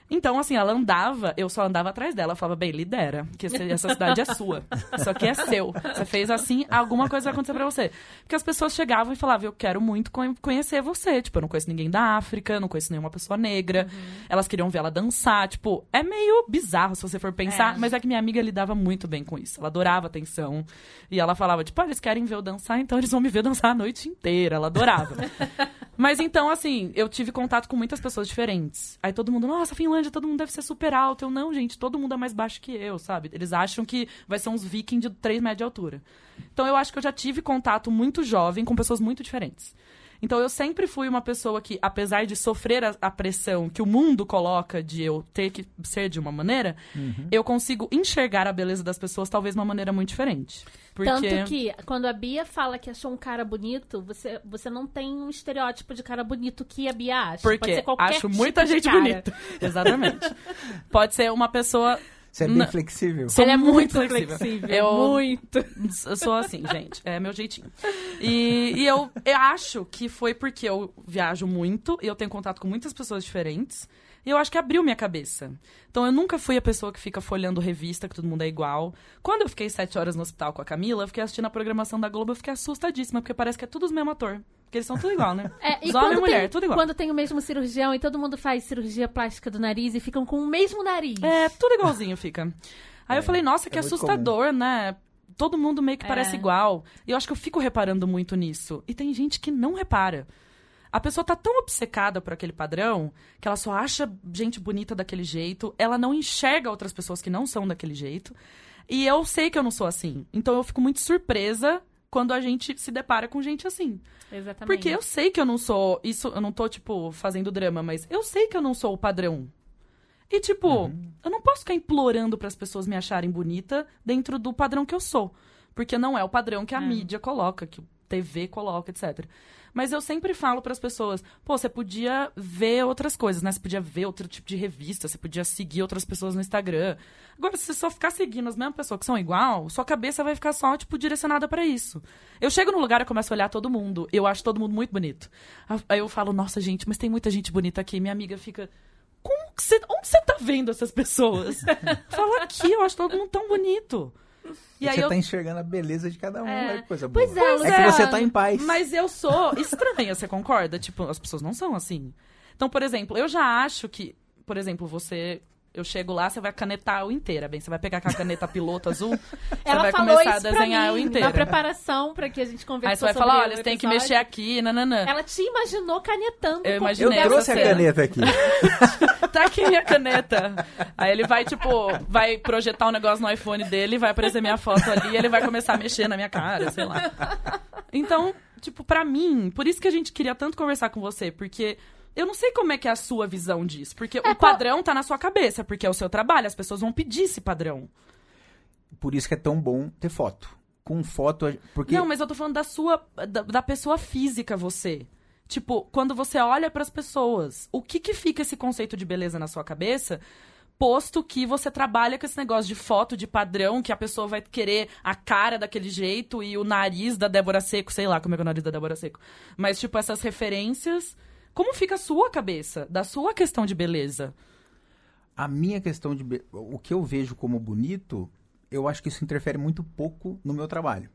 Então, assim, ela andava, eu só andava atrás dela. Eu falava, bem, lidera, que essa cidade é sua. Isso aqui é seu. Você fez assim, alguma coisa vai acontecer pra você. Porque as pessoas chegavam e falavam, eu quero muito con- conhecer você. Tipo, eu não conheço ninguém da África, não conheço nenhuma pessoa negra. Elas queriam ver ela dançar. Tipo, é meio bizarro se você for pensar, É. mas é que minha amiga lidava muito bem com isso. Ela adorava atenção. E ela falava, tipo, ah, eles querem ver eu dançar, então eles vão me ver dançar a noite inteira. Ela adorava. Mas então, assim, eu tive contato com muitas pessoas diferentes. Aí todo mundo, nossa, Finlândia, todo mundo deve ser super alto. Eu, não, gente, todo mundo é mais baixo que eu, sabe? Eles acham que vai ser uns vikings de 3 metros de altura. Então eu acho que eu já tive contato muito jovem com pessoas muito diferentes. Então eu sempre fui uma pessoa que, apesar de sofrer a, a pressão que o mundo coloca de eu ter que ser de uma maneira, eu consigo enxergar a beleza das pessoas talvez de uma maneira muito diferente. Porque... Tanto que, quando a Bia fala que achou um cara bonito, você, você não tem um estereótipo de cara bonito que a Bia acha. Pode Porque ser qualquer acho tipo muita gente bonita. Exatamente. Pode ser uma pessoa. Você é bem Não. flexível. Sou Ela é muito flexível. Eu- Muito. Eu sou assim, gente. É meu jeitinho. E, e eu, eu acho que foi porque eu viajo muito e eu tenho contato com muitas pessoas diferentes. E eu acho que abriu minha cabeça. Então eu nunca fui a pessoa que fica folhando revista, que todo mundo é igual. Quando eu fiquei sete horas no hospital com a Camila, eu fiquei assistindo a programação da Globo, eu fiquei assustadíssima, porque parece que é tudo os mesmos ator. Porque eles são tudo igual, né? É, e Os homens e mulher, tem, tudo igual. Quando tem o mesmo cirurgião e todo mundo faz cirurgia plástica do nariz e ficam com o mesmo nariz. É, tudo igualzinho fica. Aí eu falei, nossa, que é assustador, né? Todo mundo meio que É. parece igual. E eu acho que eu fico reparando muito nisso. E tem gente que não repara. A pessoa tá tão obcecada por aquele padrão que ela só acha gente bonita daquele jeito, ela não enxerga outras pessoas que não são daquele jeito. E eu sei que eu não sou assim. Então eu fico muito surpresa quando a gente se depara com gente assim. Exatamente. Porque eu sei que eu não sou. Isso, eu não tô, tipo, fazendo drama, mas eu sei que eu não sou o padrão. E, tipo, eu não posso ficar implorando para as pessoas me acharem bonita dentro do padrão que eu sou. Porque não é o padrão que a É. mídia coloca, que o TV coloca, etc. Mas eu sempre falo para as pessoas, pô, você podia ver outras coisas, né? Você podia ver outro tipo de revista, você podia seguir outras pessoas no Instagram. Agora, se você só ficar seguindo as mesmas pessoas que são igual, sua cabeça vai ficar só, tipo, direcionada para isso. Eu chego no lugar e começo a olhar todo mundo. Eu acho todo mundo muito bonito. Aí eu falo, nossa, gente, mas tem muita gente bonita aqui. Minha amiga fica. Você. Onde você tá vendo essas pessoas? Fala aqui, eu acho todo mundo tão bonito. E E aí você eu tá enxergando a beleza de cada um, É. é coisa boa. Pois é, é que você tá em paz. Mas eu sou estranha, você concorda? Tipo, as pessoas não são assim. Então, por exemplo, eu já acho que, por exemplo, você. Eu chego lá, você vai canetar o inteira, bem. Você vai pegar com a caneta piloto azul, você Ela vai falou começar a isso pra desenhar o mim, inteiro. na preparação pra que a gente conversou Aí você vai sobre falar, olha, você tem que mexer aqui, nananã. Ela te imaginou canetando. Eu imaginei Eu essa trouxe a cena. caneta aqui. tá aqui minha caneta. Aí ele vai, tipo, vai projetar um negócio no iPhone dele, vai aparecer minha foto ali, e ele vai começar a mexer na minha cara, sei lá. Então, tipo, pra mim, por isso que a gente queria tanto conversar com você, porque eu não sei como é que é a sua visão disso. Porque o qual- padrão tá na sua cabeça, porque é o seu trabalho, as pessoas vão pedir esse padrão. Por isso que é tão bom ter foto. Com foto, a- porque Não, mas eu tô falando da sua. da, da pessoa física, você. Tipo, quando você olha pras pessoas, o que que fica esse conceito de beleza na sua cabeça? Posto que você trabalha com esse negócio de foto, de padrão, que a pessoa vai querer a cara daquele jeito e o nariz da Débora Seco, sei lá como é que é o nariz da Débora Seco. Mas, tipo, essas referências. Como fica a sua cabeça? Da sua questão de beleza? a minha questão de be- o que eu vejo como bonito, eu acho que isso interfere muito pouco no meu trabalho.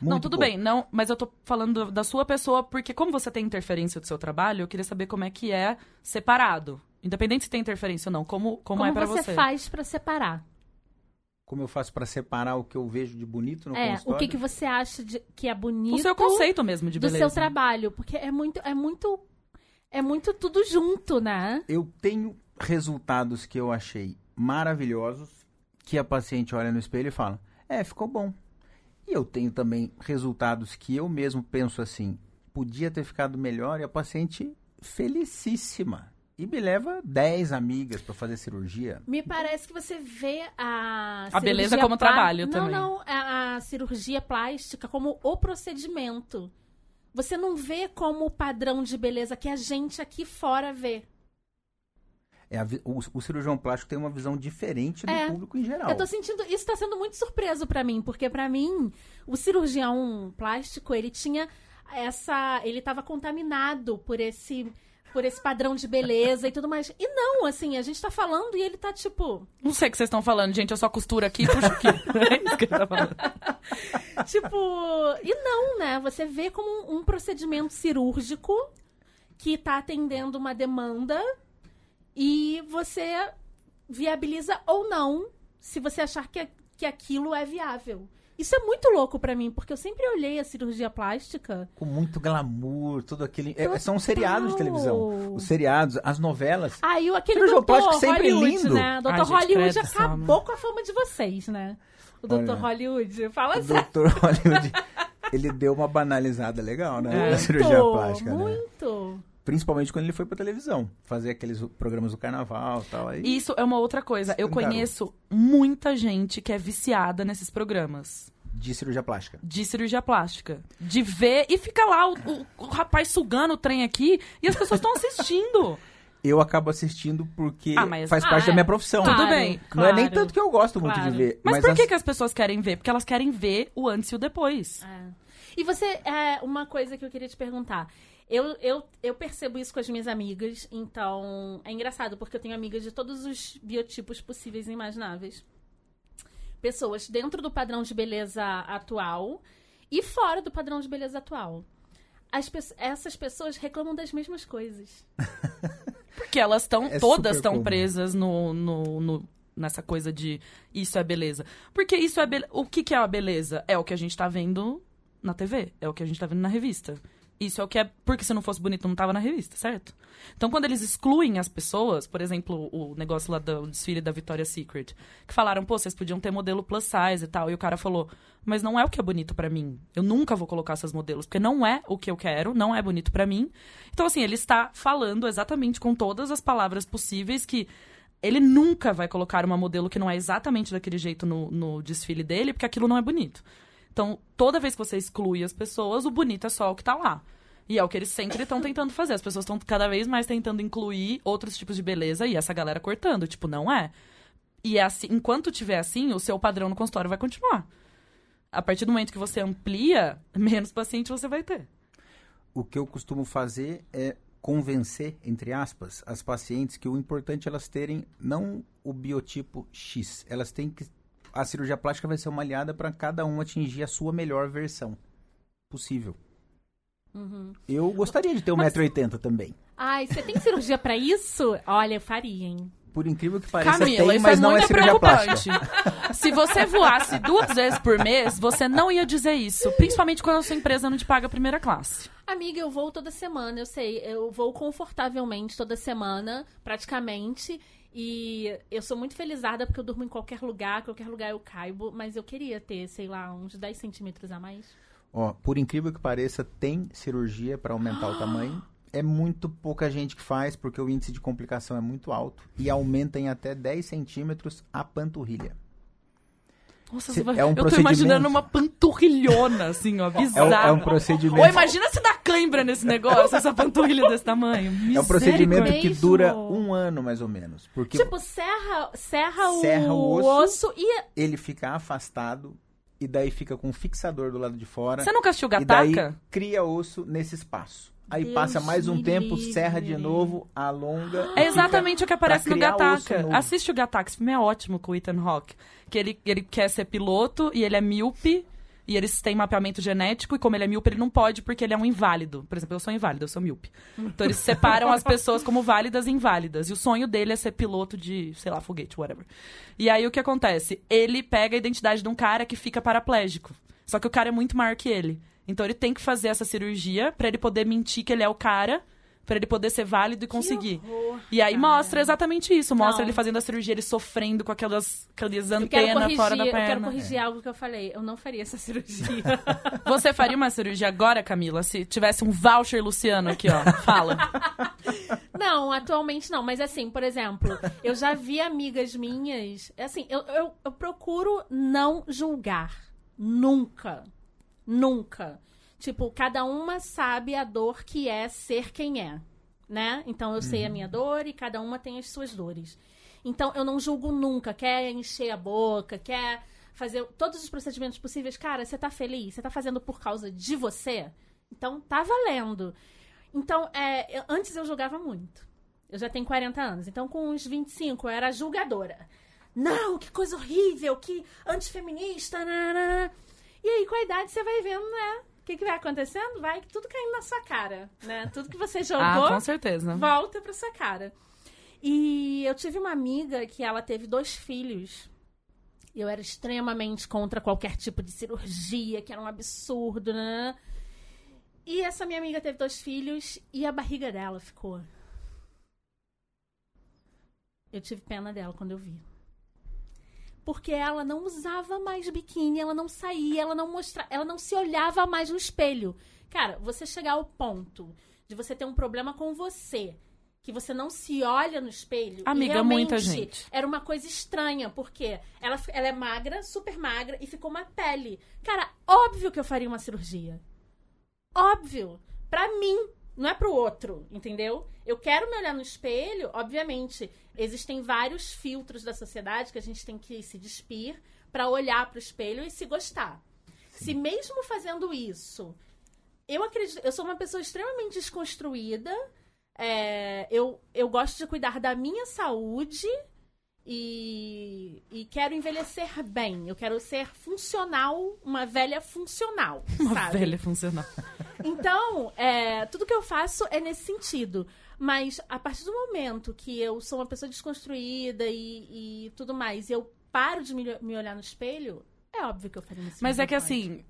não, Muito tudo pouco. bem, não, mas eu tô falando da sua pessoa, porque como você tem interferência do seu trabalho, eu queria saber como é que é separado. Independente se tem interferência ou não, como, como, Como é pra você, você. faz pra separar? Como eu faço pra separar o que eu vejo de bonito no É, consultório? o que, que você acha de, que é bonito O seu conceito mesmo de do beleza. seu trabalho? Porque é muito, é muito, é muito tudo junto, né? Eu tenho resultados que eu achei maravilhosos, que a paciente olha no espelho e fala: "É, ficou bom". E eu tenho também resultados que eu mesmo penso assim: podia ter ficado melhor e a paciente felicíssima. E me leva 10 amigas pra fazer cirurgia. Me parece que você vê a A beleza como plá- trabalho não, também. Não, a, a cirurgia plástica como o procedimento. Você não vê como o padrão de beleza que a gente aqui fora vê. É a o, o cirurgião plástico tem uma visão diferente do É. público em geral. Eu tô sentindo, isso tá sendo muito surpreso pra mim, porque pra mim o cirurgião plástico, ele tinha essa, ele tava contaminado por esse por esse padrão de beleza e tudo mais. E não, assim, a gente tá falando e ele tá tipo, Não sei o que vocês estão falando, gente. Eu só costuro aqui e puxo aqui. é isso que ele tá falando. tipo, e não, né? Você vê como um, um procedimento cirúrgico que tá atendendo uma demanda e você viabiliza ou não se você achar que, que aquilo é viável. Isso é muito louco pra mim, porque eu sempre olhei a cirurgia plástica. Com muito glamour, tudo aquele. é, são seriados de televisão. Os seriados, as novelas. Ah, e o- aquele Cirurgião doutor plástico sempre Hollywood, lindo. né? Doutor Ai, gente, Hollywood credo, acabou com a fama de vocês, né? O doutor Olha. Hollywood. Fala O assim. doutor Hollywood, ele deu uma banalizada legal, né? É. Na cirurgia plástica, né? muito. Principalmente quando ele foi pra televisão. Fazer aqueles programas do carnaval e tal. Aí... Isso é uma outra coisa. Eu conheço muita gente que é viciada nesses programas. De cirurgia plástica. de cirurgia plástica. De ver e fica lá o, o- o rapaz sugando o trem aqui e as pessoas estão assistindo. Eu acabo assistindo porque Ah, mas- faz Ah, parte é. da minha profissão. Tudo Claro, bem. Não é nem claro. tanto que eu gosto muito Claro. de ver. Mas, por que, as- que as pessoas querem ver? Porque elas querem ver o antes e o depois. É. E você, é, uma coisa que eu queria te perguntar. Eu, eu, eu percebo isso com as minhas amigas, então é engraçado, porque eu tenho amigas de todos os biotipos possíveis e imagináveis. Pessoas dentro do padrão de beleza atual e fora do padrão de beleza atual. As pe- essas pessoas reclamam das mesmas coisas. Porque elas estão, É todas estão presas no, no, no- nessa coisa de isso é beleza. Porque isso é beleza. O que, que é a beleza? É o que a gente tá vendo na TV, é o que a gente tá vendo na revista. Isso é o que é. Porque se não fosse bonito, não tava na revista, certo? Então, quando eles excluem as pessoas, por exemplo, o negócio lá do desfile da Victoria's Secret, que falaram, pô, vocês podiam ter modelo plus size e tal. E o cara falou, mas não é o que é bonito pra mim. Eu nunca vou colocar essas modelos, porque não é o que eu quero, não é bonito pra mim. Então, assim, ele está falando exatamente com todas as palavras possíveis que ele nunca vai colocar uma modelo que não é exatamente daquele jeito no, no desfile dele, porque aquilo não é bonito. Então, toda vez que você exclui as pessoas, o bonito é só o que tá lá. E é o que eles sempre estão tentando fazer. As pessoas estão cada vez mais tentando incluir outros tipos de beleza e essa galera cortando. Tipo, não é. E é assim, enquanto tiver assim, o seu padrão no consultório vai continuar. A partir do momento que você amplia, menos paciente você vai ter. O que eu costumo fazer é convencer, entre aspas, as pacientes que o importante é elas terem não o biotipo X, elas têm que a cirurgia plástica vai ser uma aliada para cada um atingir a sua melhor versão possível. Uhum. Eu gostaria de ter Mas- 1,80m também. Ai, você tem cirurgia pra isso? Olha, eu faria, hein? Por incrível que pareça, Camila, tem, isso mas é não é muito cirurgia preocupante. plástica. Se você voasse duas vezes por mês, você não ia dizer isso. Principalmente quando a sua empresa não te paga a primeira classe. Amiga, eu vou toda semana, eu sei. Eu vou confortavelmente toda semana, praticamente. E eu sou muito felizarda porque eu durmo em qualquer lugar, qualquer lugar eu caibo. Mas eu queria ter, sei lá, uns 10 centímetros a mais. Ó, por incrível que pareça, tem cirurgia para aumentar o tamanho. É muito pouca gente que faz, porque o índice de complicação é muito alto. E aumenta em até 10 centímetros a panturrilha. Nossa, você vai... é um eu tô imaginando uma panturrilhona, assim, ó, É, um- bizarra. é um procedimento. Ou imagina se dá cãibra nesse negócio, essa panturrilha desse tamanho. É um procedimento que dura um ano, mais ou menos. Porque Tipo, serra, serra, Serra o, o osso. osso. e. ele fica afastado e daí fica com um fixador do lado de fora. Você nunca assistiu E daí Gataca? cria osso nesse espaço. Aí Deus passa mais um tempo, livre. serra de novo, alonga. É exatamente o que aparece no Gataca. Assiste o Gataca, esse filme é ótimo com o Ethan Hawke. Que ele, ele quer ser piloto e ele é míope. E eles têm mapeamento genético, e como ele é míope, ele não pode porque ele é um inválido. Por exemplo, eu sou inválida, eu sou míope. Então eles separam as pessoas como válidas e inválidas. E o sonho dele é ser piloto de, sei lá, foguete, whatever. E aí o que acontece? Ele pega a identidade de um cara que fica paraplégico. Só que o cara é muito maior que ele. Então ele tem que fazer essa cirurgia pra ele poder mentir que ele é o cara, pra ele poder ser válido e conseguir. horror, E aí cara. mostra exatamente isso. Mostra Não. ele fazendo a cirurgia, ele sofrendo com aquelas, aquelas antenas corrigir, fora da eu quero perna. corrigir algo que eu falei. Eu não faria essa cirurgia. Você faria uma cirurgia agora, Camila? Se tivesse um voucher Luciano aqui, ó. Fala. Não, atualmente não. Mas assim, por exemplo, eu já vi amigas minhas. Assim, eu, eu, eu procuro não julgar. Nunca. Nunca. Tipo, cada uma sabe a dor que é ser quem é. Né? Então eu sei a minha dor e cada uma tem as suas dores. Então eu não julgo nunca. Quer encher a boca, quer fazer todos os procedimentos possíveis. Cara, você tá feliz? Você tá fazendo por causa de você? Então tá valendo. Então, é, eu- antes eu julgava muito. Eu já tenho 40 anos. Então, com uns 25, eu era julgadora. Não, que coisa horrível, que antifeminista. nananana. E aí, com a idade, você vai vendo, né? O que, que vai acontecendo? Vai tudo caindo na sua cara, né? Tudo que você jogou Ah, com certeza. volta pra sua cara. E eu tive uma amiga que ela teve dois filhos. E eu era extremamente contra qualquer tipo de cirurgia, que era um absurdo, né? E essa minha amiga teve dois filhos e a barriga dela ficou. Eu tive pena dela quando eu vi. Porque ela não usava mais biquíni, ela não saía, ela não mostrava, ela não se olhava mais no espelho. Cara, você chegar ao ponto de você ter um problema com você, que você não se olha no espelho. Amiga, realmente muita gente. Era uma coisa estranha, porque ela, ela é magra, super magra, e ficou uma pele. Cara, óbvio que eu faria uma cirurgia. Óbvio. Pra mim, não é pro outro, entendeu? Eu quero me olhar no espelho, obviamente. Existem vários filtros da sociedade que a gente tem que se despir pra olhar pro espelho e se gostar. Se mesmo fazendo isso, eu acredito, eu sou uma pessoa extremamente desconstruída. é, eu, eu gosto de cuidar da minha saúde e, e quero envelhecer bem. Eu quero ser funcional, uma velha funcional. Uma sabe? velha funcional. Então, é, tudo que eu faço é nesse sentido. Mas a partir do momento que eu sou uma pessoa desconstruída e, e tudo mais, e eu paro de me, me olhar no espelho, é óbvio que eu faria isso. Mas é que assim,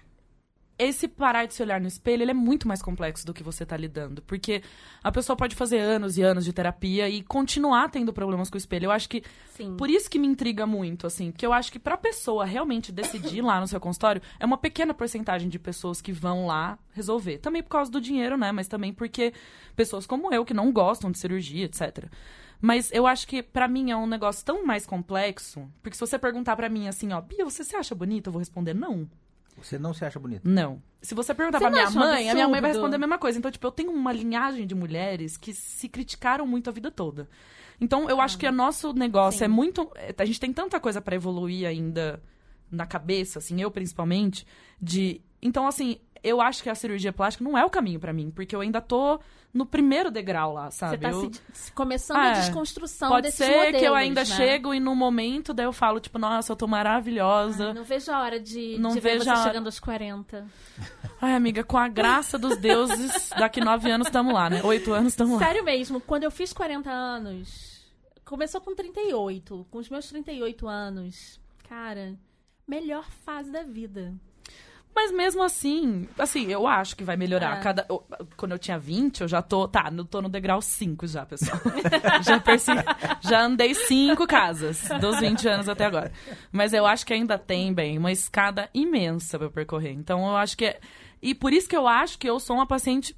esse parar de se olhar no espelho, ele é muito mais complexo do que você tá lidando. Porque a pessoa pode fazer anos e anos de terapia e continuar tendo problemas com o espelho. Eu acho que Sim. Por isso que me intriga muito, assim, porque eu acho que pra pessoa realmente decidir lá no seu consultório, é uma pequena porcentagem de pessoas que vão lá resolver. Também por causa do dinheiro, né? Mas também porque pessoas como eu, que não gostam de cirurgia, etc. Mas eu acho que pra mim é um negócio tão mais complexo, porque se você perguntar pra mim assim, ó, Bia, você se acha bonita? Eu vou responder não. Você não se acha bonito. Não. Se você perguntar Você pra minha mãe, a minha mãe vai responder a mesma coisa. Então, tipo, eu tenho uma linhagem de mulheres que se criticaram muito a vida toda. Então, eu acho que o nosso negócio Sim. é muito. é, A gente tem tanta coisa pra evoluir ainda na cabeça, assim, eu principalmente, de. Então, assim, eu acho que a cirurgia plástica não é o caminho pra mim, porque eu ainda tô no primeiro degrau lá, sabe? Você tá Eu- se- começando Ah, a é. desconstrução Pode desses ser modelos, que eu ainda né? chego e no momento daí eu falo, tipo, nossa, eu tô maravilhosa. Ai, não vejo a hora de, Não de vejo a chegando aos 40. Ai, amiga, com a graça dos deuses, daqui nove anos tamo lá, né? Oito anos tamo lá. Sério mesmo, quando eu fiz 40 anos, começou com 38. Com os meus 38 anos, cara, melhor fase da vida. Mas mesmo assim, assim, eu acho que vai melhorar. É. Cada, eu- quando eu tinha 20, eu já tô. Tá, eu tô no degrau 5 já, pessoal. já. Já andei cinco casas dos 20 anos até agora. Mas eu acho que ainda tem, bem, uma escada imensa pra eu percorrer. Então eu acho que é. E por isso que eu acho que eu sou uma paciente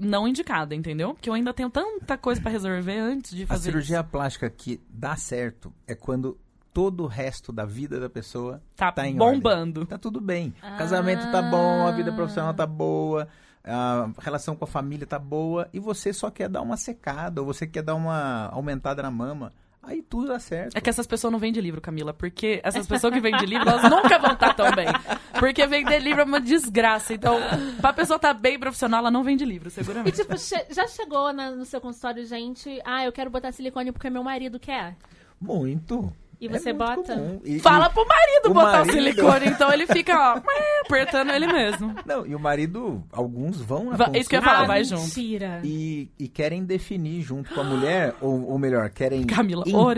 não indicada, entendeu? Porque eu ainda tenho tanta coisa pra resolver antes de A fazer. cirurgia plástica que dá certo é quando todo o resto da vida da pessoa Tá tá em bombando. ordem. Tá tudo bem. Ah. O casamento tá bom, a vida profissional tá boa, a relação com a família tá boa e você só quer dar uma secada ou você quer dar uma aumentada na mama. Aí tudo dá certo. É que essas pessoas não vendem livro, Camila, porque essas pessoas que vendem livro, elas nunca vão estar tão bem. Porque vender livro é uma desgraça. Então, pra pessoa estar bem profissional, ela não vende livro, E seguramente. tipo, che- já chegou na- no seu consultório, gente, ah, eu quero botar silicone porque meu marido quer. Muito. E É você muito bota? E- Fala pro marido o botar marido- o silicone, então ele fica, ó, apertando ele mesmo. Não, e o marido, alguns vão na Va- isso que eu ia falar, ah, vai junto. mentira. e, e querem definir junto com a mulher, ou, ou melhor, querem Camila, impor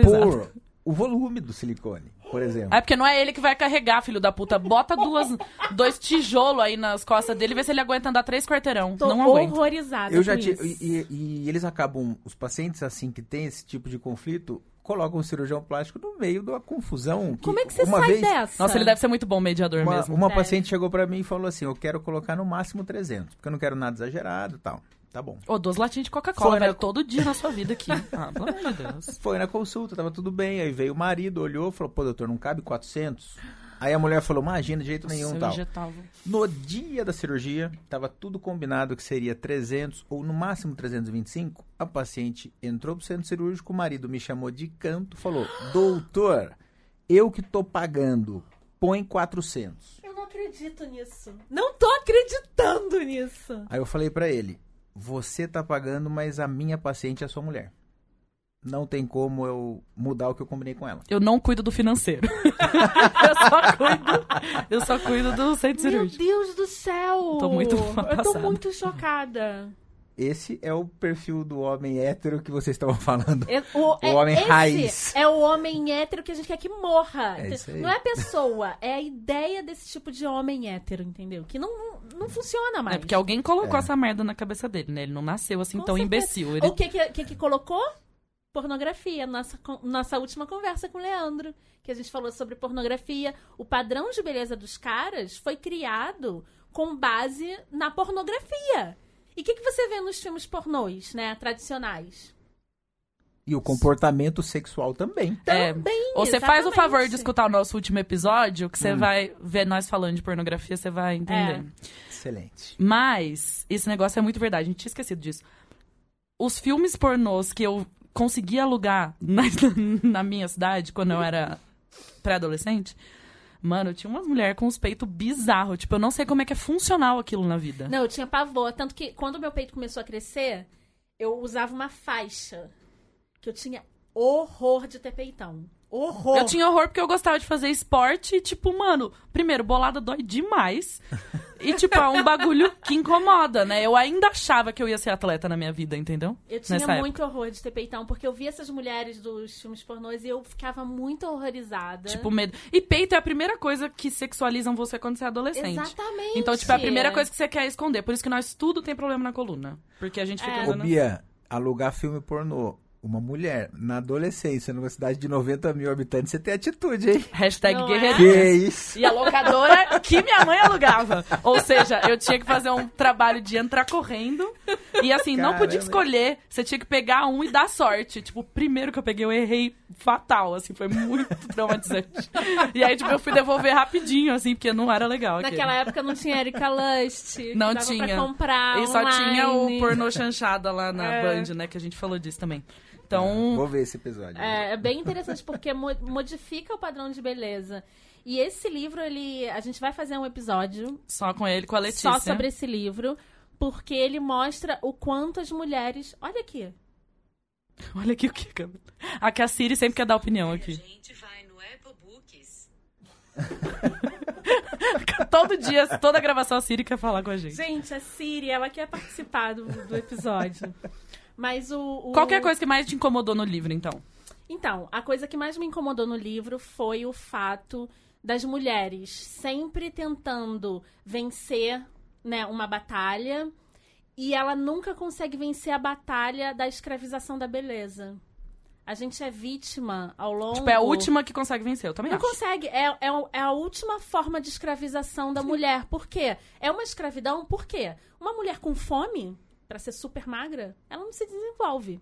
o volume do silicone, por exemplo. É porque não é ele que vai carregar, filho da puta. Bota duas, dois tijolos aí nas costas dele e vê se ele aguenta andar três quarteirão. Tô não aguenta. horrorizada Eu já com tive. isso. E, e- e eles acabam, os pacientes assim que têm esse tipo de conflito, colocam o cirurgião plástico no meio da confusão. que Como é que você uma sai vez, dessa? Nossa, ele deve ser muito bom mediador Uma, mesmo. uma Deve. paciente chegou pra mim e falou assim: Eu quero colocar no máximo 300, porque eu não quero nada exagerado e tal. Tá bom. Ô, duas latinhas de Coca-Cola, Foi na- velho, todo dia na sua vida aqui. Ah, pelo amor de Deus. Foi na consulta, tava tudo bem. Aí veio o marido, olhou falou: Pô, doutor, não cabe 400? Aí a mulher falou: Imagina, de jeito nenhum tal. injetava. No dia da cirurgia, estava tudo combinado que seria 300 ou no máximo 325. A paciente entrou pro centro cirúrgico, o marido me chamou de canto, falou: "Doutor, eu que tô pagando, põe 400". Eu não acredito nisso. Não tô acreditando nisso. Aí eu falei pra ele: "Você tá pagando, mas a minha paciente é sua mulher. Não tem como eu mudar o que eu combinei com ela". Eu não cuido do financeiro. eu só cuido. Eu só cuido do centro Meu cirúrgico. Deus do céu! Tô muito Eu tô muito chocada. Esse é o perfil do homem hétero que vocês estavam falando. É- o, é- homem raiz. É o homem hétero que a gente quer que morra. É. Não é a pessoa, é a ideia desse tipo de homem hétero, entendeu? Que não, não, não funciona mais. É porque alguém colocou É. essa merda na cabeça dele, né? Ele não nasceu assim Com tão certeza. imbecil. Ele... O que que, que que colocou? Pornografia. Nossa, nossa última conversa com o Leandro. Que a gente falou sobre pornografia. O padrão de beleza dos caras foi criado com base na pornografia. E o que, que você vê nos filmes pornôs, né? Tradicionais? E o comportamento sexual também. É, Também, Você faz o favor de escutar o nosso último episódio, que você Hum. vai ver nós falando de pornografia, você vai entender. Excelente. Mas, esse negócio é muito verdade, a gente tinha esquecido disso. Os filmes pornôs que eu consegui alugar na, na minha cidade, quando eu era pré-adolescente, mano, tinha umas mulheres com os peitos bizarros. Tipo, eu não sei como é que é funcional aquilo na vida. Não, eu tinha pavor. Tanto que quando meu peito começou a crescer, eu usava uma faixa. Que eu tinha horror de ter peitão. Horror. Eu tinha horror porque eu gostava de fazer esporte e, tipo, mano, primeiro, bolada dói demais. E, tipo, é um bagulho que incomoda, né? Eu ainda achava que eu ia ser atleta na minha vida, entendeu? Eu tinha Nessa muito horror de ter peitão, porque eu via essas mulheres dos filmes pornôs e eu ficava muito horrorizada. Tipo, medo. E peito é a primeira coisa que sexualizam você quando você é adolescente. Exatamente. Então, tipo, é a primeira coisa que você quer esconder. Por isso que nós tudo tem problema na coluna. Porque a gente fica É. Ô, andando... Bia, alugar filme pornô. Uma mulher na adolescência, numa cidade de 90 mil habitantes, você tem atitude, hein? Hashtag Não é? guerreiro. Que isso? E a locadora que minha mãe alugava. Ou seja, eu tinha que fazer um trabalho de entrar correndo. E assim, não podia Caramba. escolher. Você tinha que pegar um e dar sorte. Tipo, o primeiro que eu peguei, eu errei fatal. Assim, foi muito traumatizante. E aí, tipo, eu fui devolver rapidinho, assim, porque não era legal. aquele. Naquela época não tinha Erika Lust. Não tinha. Pra comprar E só tinha o pornô chanchada lá na É. Band, né? Que a gente falou disso também. Então, Vou ver esse episódio. É, é bem interessante porque mo- modifica o padrão de beleza. E esse livro, ele, a gente vai fazer um episódio só com ele, com a Letícia. só sobre esse livro, porque ele mostra o quanto as mulheres. Olha aqui. Olha aqui o que, Camila. Aqui a Siri sempre quer dar opinião A aqui. gente vai no Apple Books. Todo dia, toda gravação a Siri quer falar com a gente. Gente, a Siri, ela quer participar do, do episódio. Mas o, o. Qual que é a coisa que mais te incomodou no livro, então? Então, a coisa que mais me incomodou no livro foi o fato das mulheres sempre tentando vencer né, uma batalha e ela nunca consegue vencer a batalha da escravização da beleza. A gente é vítima ao longo. Tipo, é a última que consegue vencer, eu também Não acho. consegue. É, é, é a última forma de escravização da mulher. Por quê? É uma escravidão, por quê? Uma mulher com fome, pra ser super magra, ela não se desenvolve.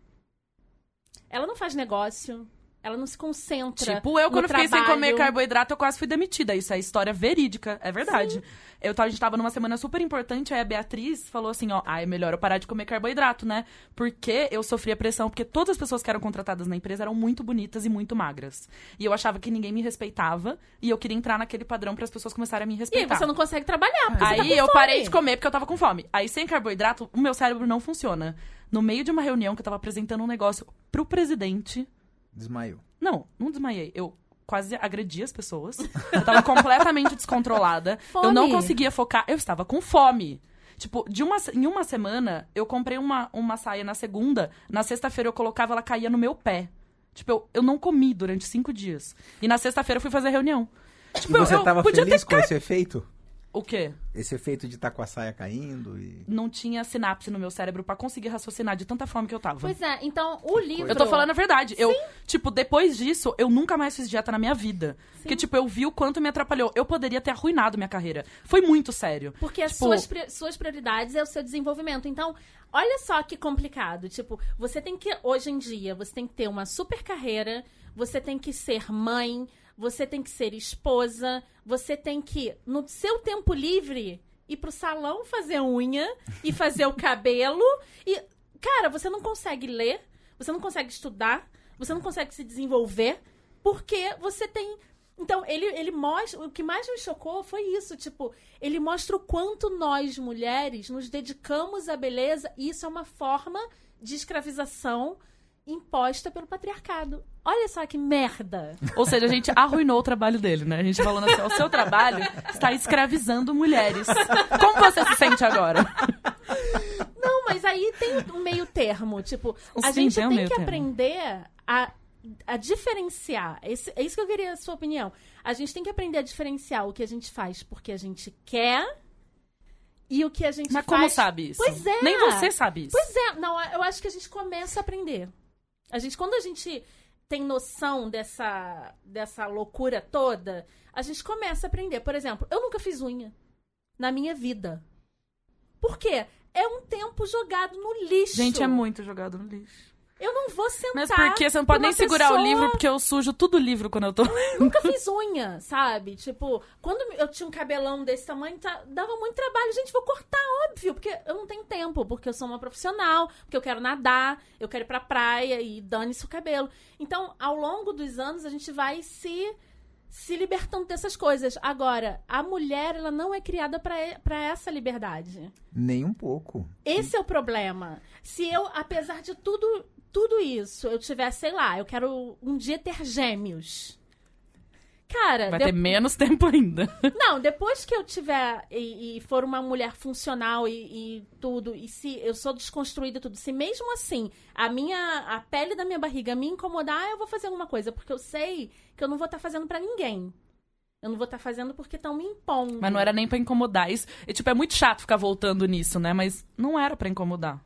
Ela não faz negócio. Ela não se concentra. Tipo, eu, quando fiquei sem trabalho. comer carboidrato, eu quase fui demitida. Isso é história verídica, é verdade. Eu, a gente tava numa semana super importante, aí a Beatriz falou assim, ó, ah, é melhor eu parar de comer carboidrato, né? Porque eu sofria pressão, porque todas as pessoas que eram contratadas na empresa eram muito bonitas e muito magras. E eu achava que ninguém me respeitava, e eu queria entrar naquele padrão para as pessoas começarem a me E aí respeitar. você não consegue trabalhar, porque tá Aí com eu fome. parei de comer porque eu tava com fome. Aí, sem carboidrato, o meu cérebro não funciona. No meio de uma reunião que eu tava apresentando um negócio pro presidente, Desmaiou. não, não desmaiei. Eu quase agredi as pessoas. Eu tava completamente descontrolada. Fome. Eu não conseguia focar. Eu estava com fome. Tipo, de uma, em uma semana, eu comprei uma, uma saia na segunda. Na sexta-feira eu colocava, ela caía no meu pé. Tipo, eu, eu não comi durante cinco dias. E na sexta-feira eu fui fazer reunião. Tipo, E você eu, eu tava podia feliz ter... com esse efeito? O quê? Esse efeito de estar com a saia caindo e... Não tinha sinapse no meu cérebro pra conseguir raciocinar de tanta fome que eu tava. Pois é, então o livro. Eu tô falando a verdade. Eu, tipo, depois disso, eu nunca mais fiz dieta na minha vida. Porque, tipo, eu vi o quanto me atrapalhou. Eu poderia ter arruinado minha carreira. Foi muito sério. Porque as Tipo- suas, pri- suas prioridades é o seu desenvolvimento. Então, olha só que complicado. Tipo, você tem que, hoje em dia, você tem que ter uma super carreira, você tem que ser mãe, você tem que ser esposa, você tem que, no seu tempo livre, ir pro salão fazer unha e fazer o cabelo. E, cara, você não consegue ler, você não consegue estudar, você não consegue se desenvolver, porque você tem. Então, ele, ele mostra. O que mais me chocou foi isso. Tipo, ele mostra o quanto nós, mulheres, nos dedicamos à beleza, e isso é uma forma de escravização imposta pelo patriarcado. Olha só que merda. Ou seja, a gente arruinou o trabalho dele, né? A gente falando assim, o seu trabalho está escravizando mulheres. Como você se sente agora? Não, mas aí tem um meio termo. Tipo, a gente tem um tem que termo. aprender a, a diferenciar. Esse- é isso que eu queria a sua opinião. A gente tem que aprender a diferenciar o que a gente faz porque a gente quer e o que a gente Mas faz. como sabe isso? Pois é. Nem você sabe isso. Pois é, não, eu acho que a gente começa a aprender. A gente, quando a gente tem noção dessa, dessa loucura toda, a gente começa a aprender. Por exemplo, eu nunca fiz unha na minha vida. Por quê? É um tempo jogado no lixo. Gente, é muito jogado no lixo. Eu não vou sentar. Mas porque você não pode nem segurar o livro, porque eu sujo tudo o livro quando eu tô lendo. Nunca fiz unha, sabe? Tipo, quando eu tinha um cabelão desse tamanho, tá- dava muito trabalho. Gente, vou cortar, óbvio, porque eu não tenho tempo, porque eu sou uma profissional, porque eu quero nadar, eu quero ir pra praia e dane-se o cabelo. Então, ao longo dos anos, a gente vai se se libertando dessas coisas. Agora, a mulher, ela não é criada pra pra essa liberdade. Nem um pouco. Esse é o problema. Se eu, apesar de tudo, tudo isso, eu tiver, sei lá, eu quero um dia ter gêmeos. Cara, Vai de- ter menos tempo ainda. não, depois que eu tiver e, e for uma mulher funcional e, e tudo, e se eu sou desconstruída e tudo, se mesmo assim a minha a pele da minha barriga me incomodar, eu vou fazer alguma coisa, porque eu sei que eu não vou estar fazendo pra ninguém. Eu não vou estar fazendo porque estão me impondo. Mas não era nem pra incomodar. Isso, tipo, é muito chato ficar voltando nisso, né? Mas não era pra incomodar.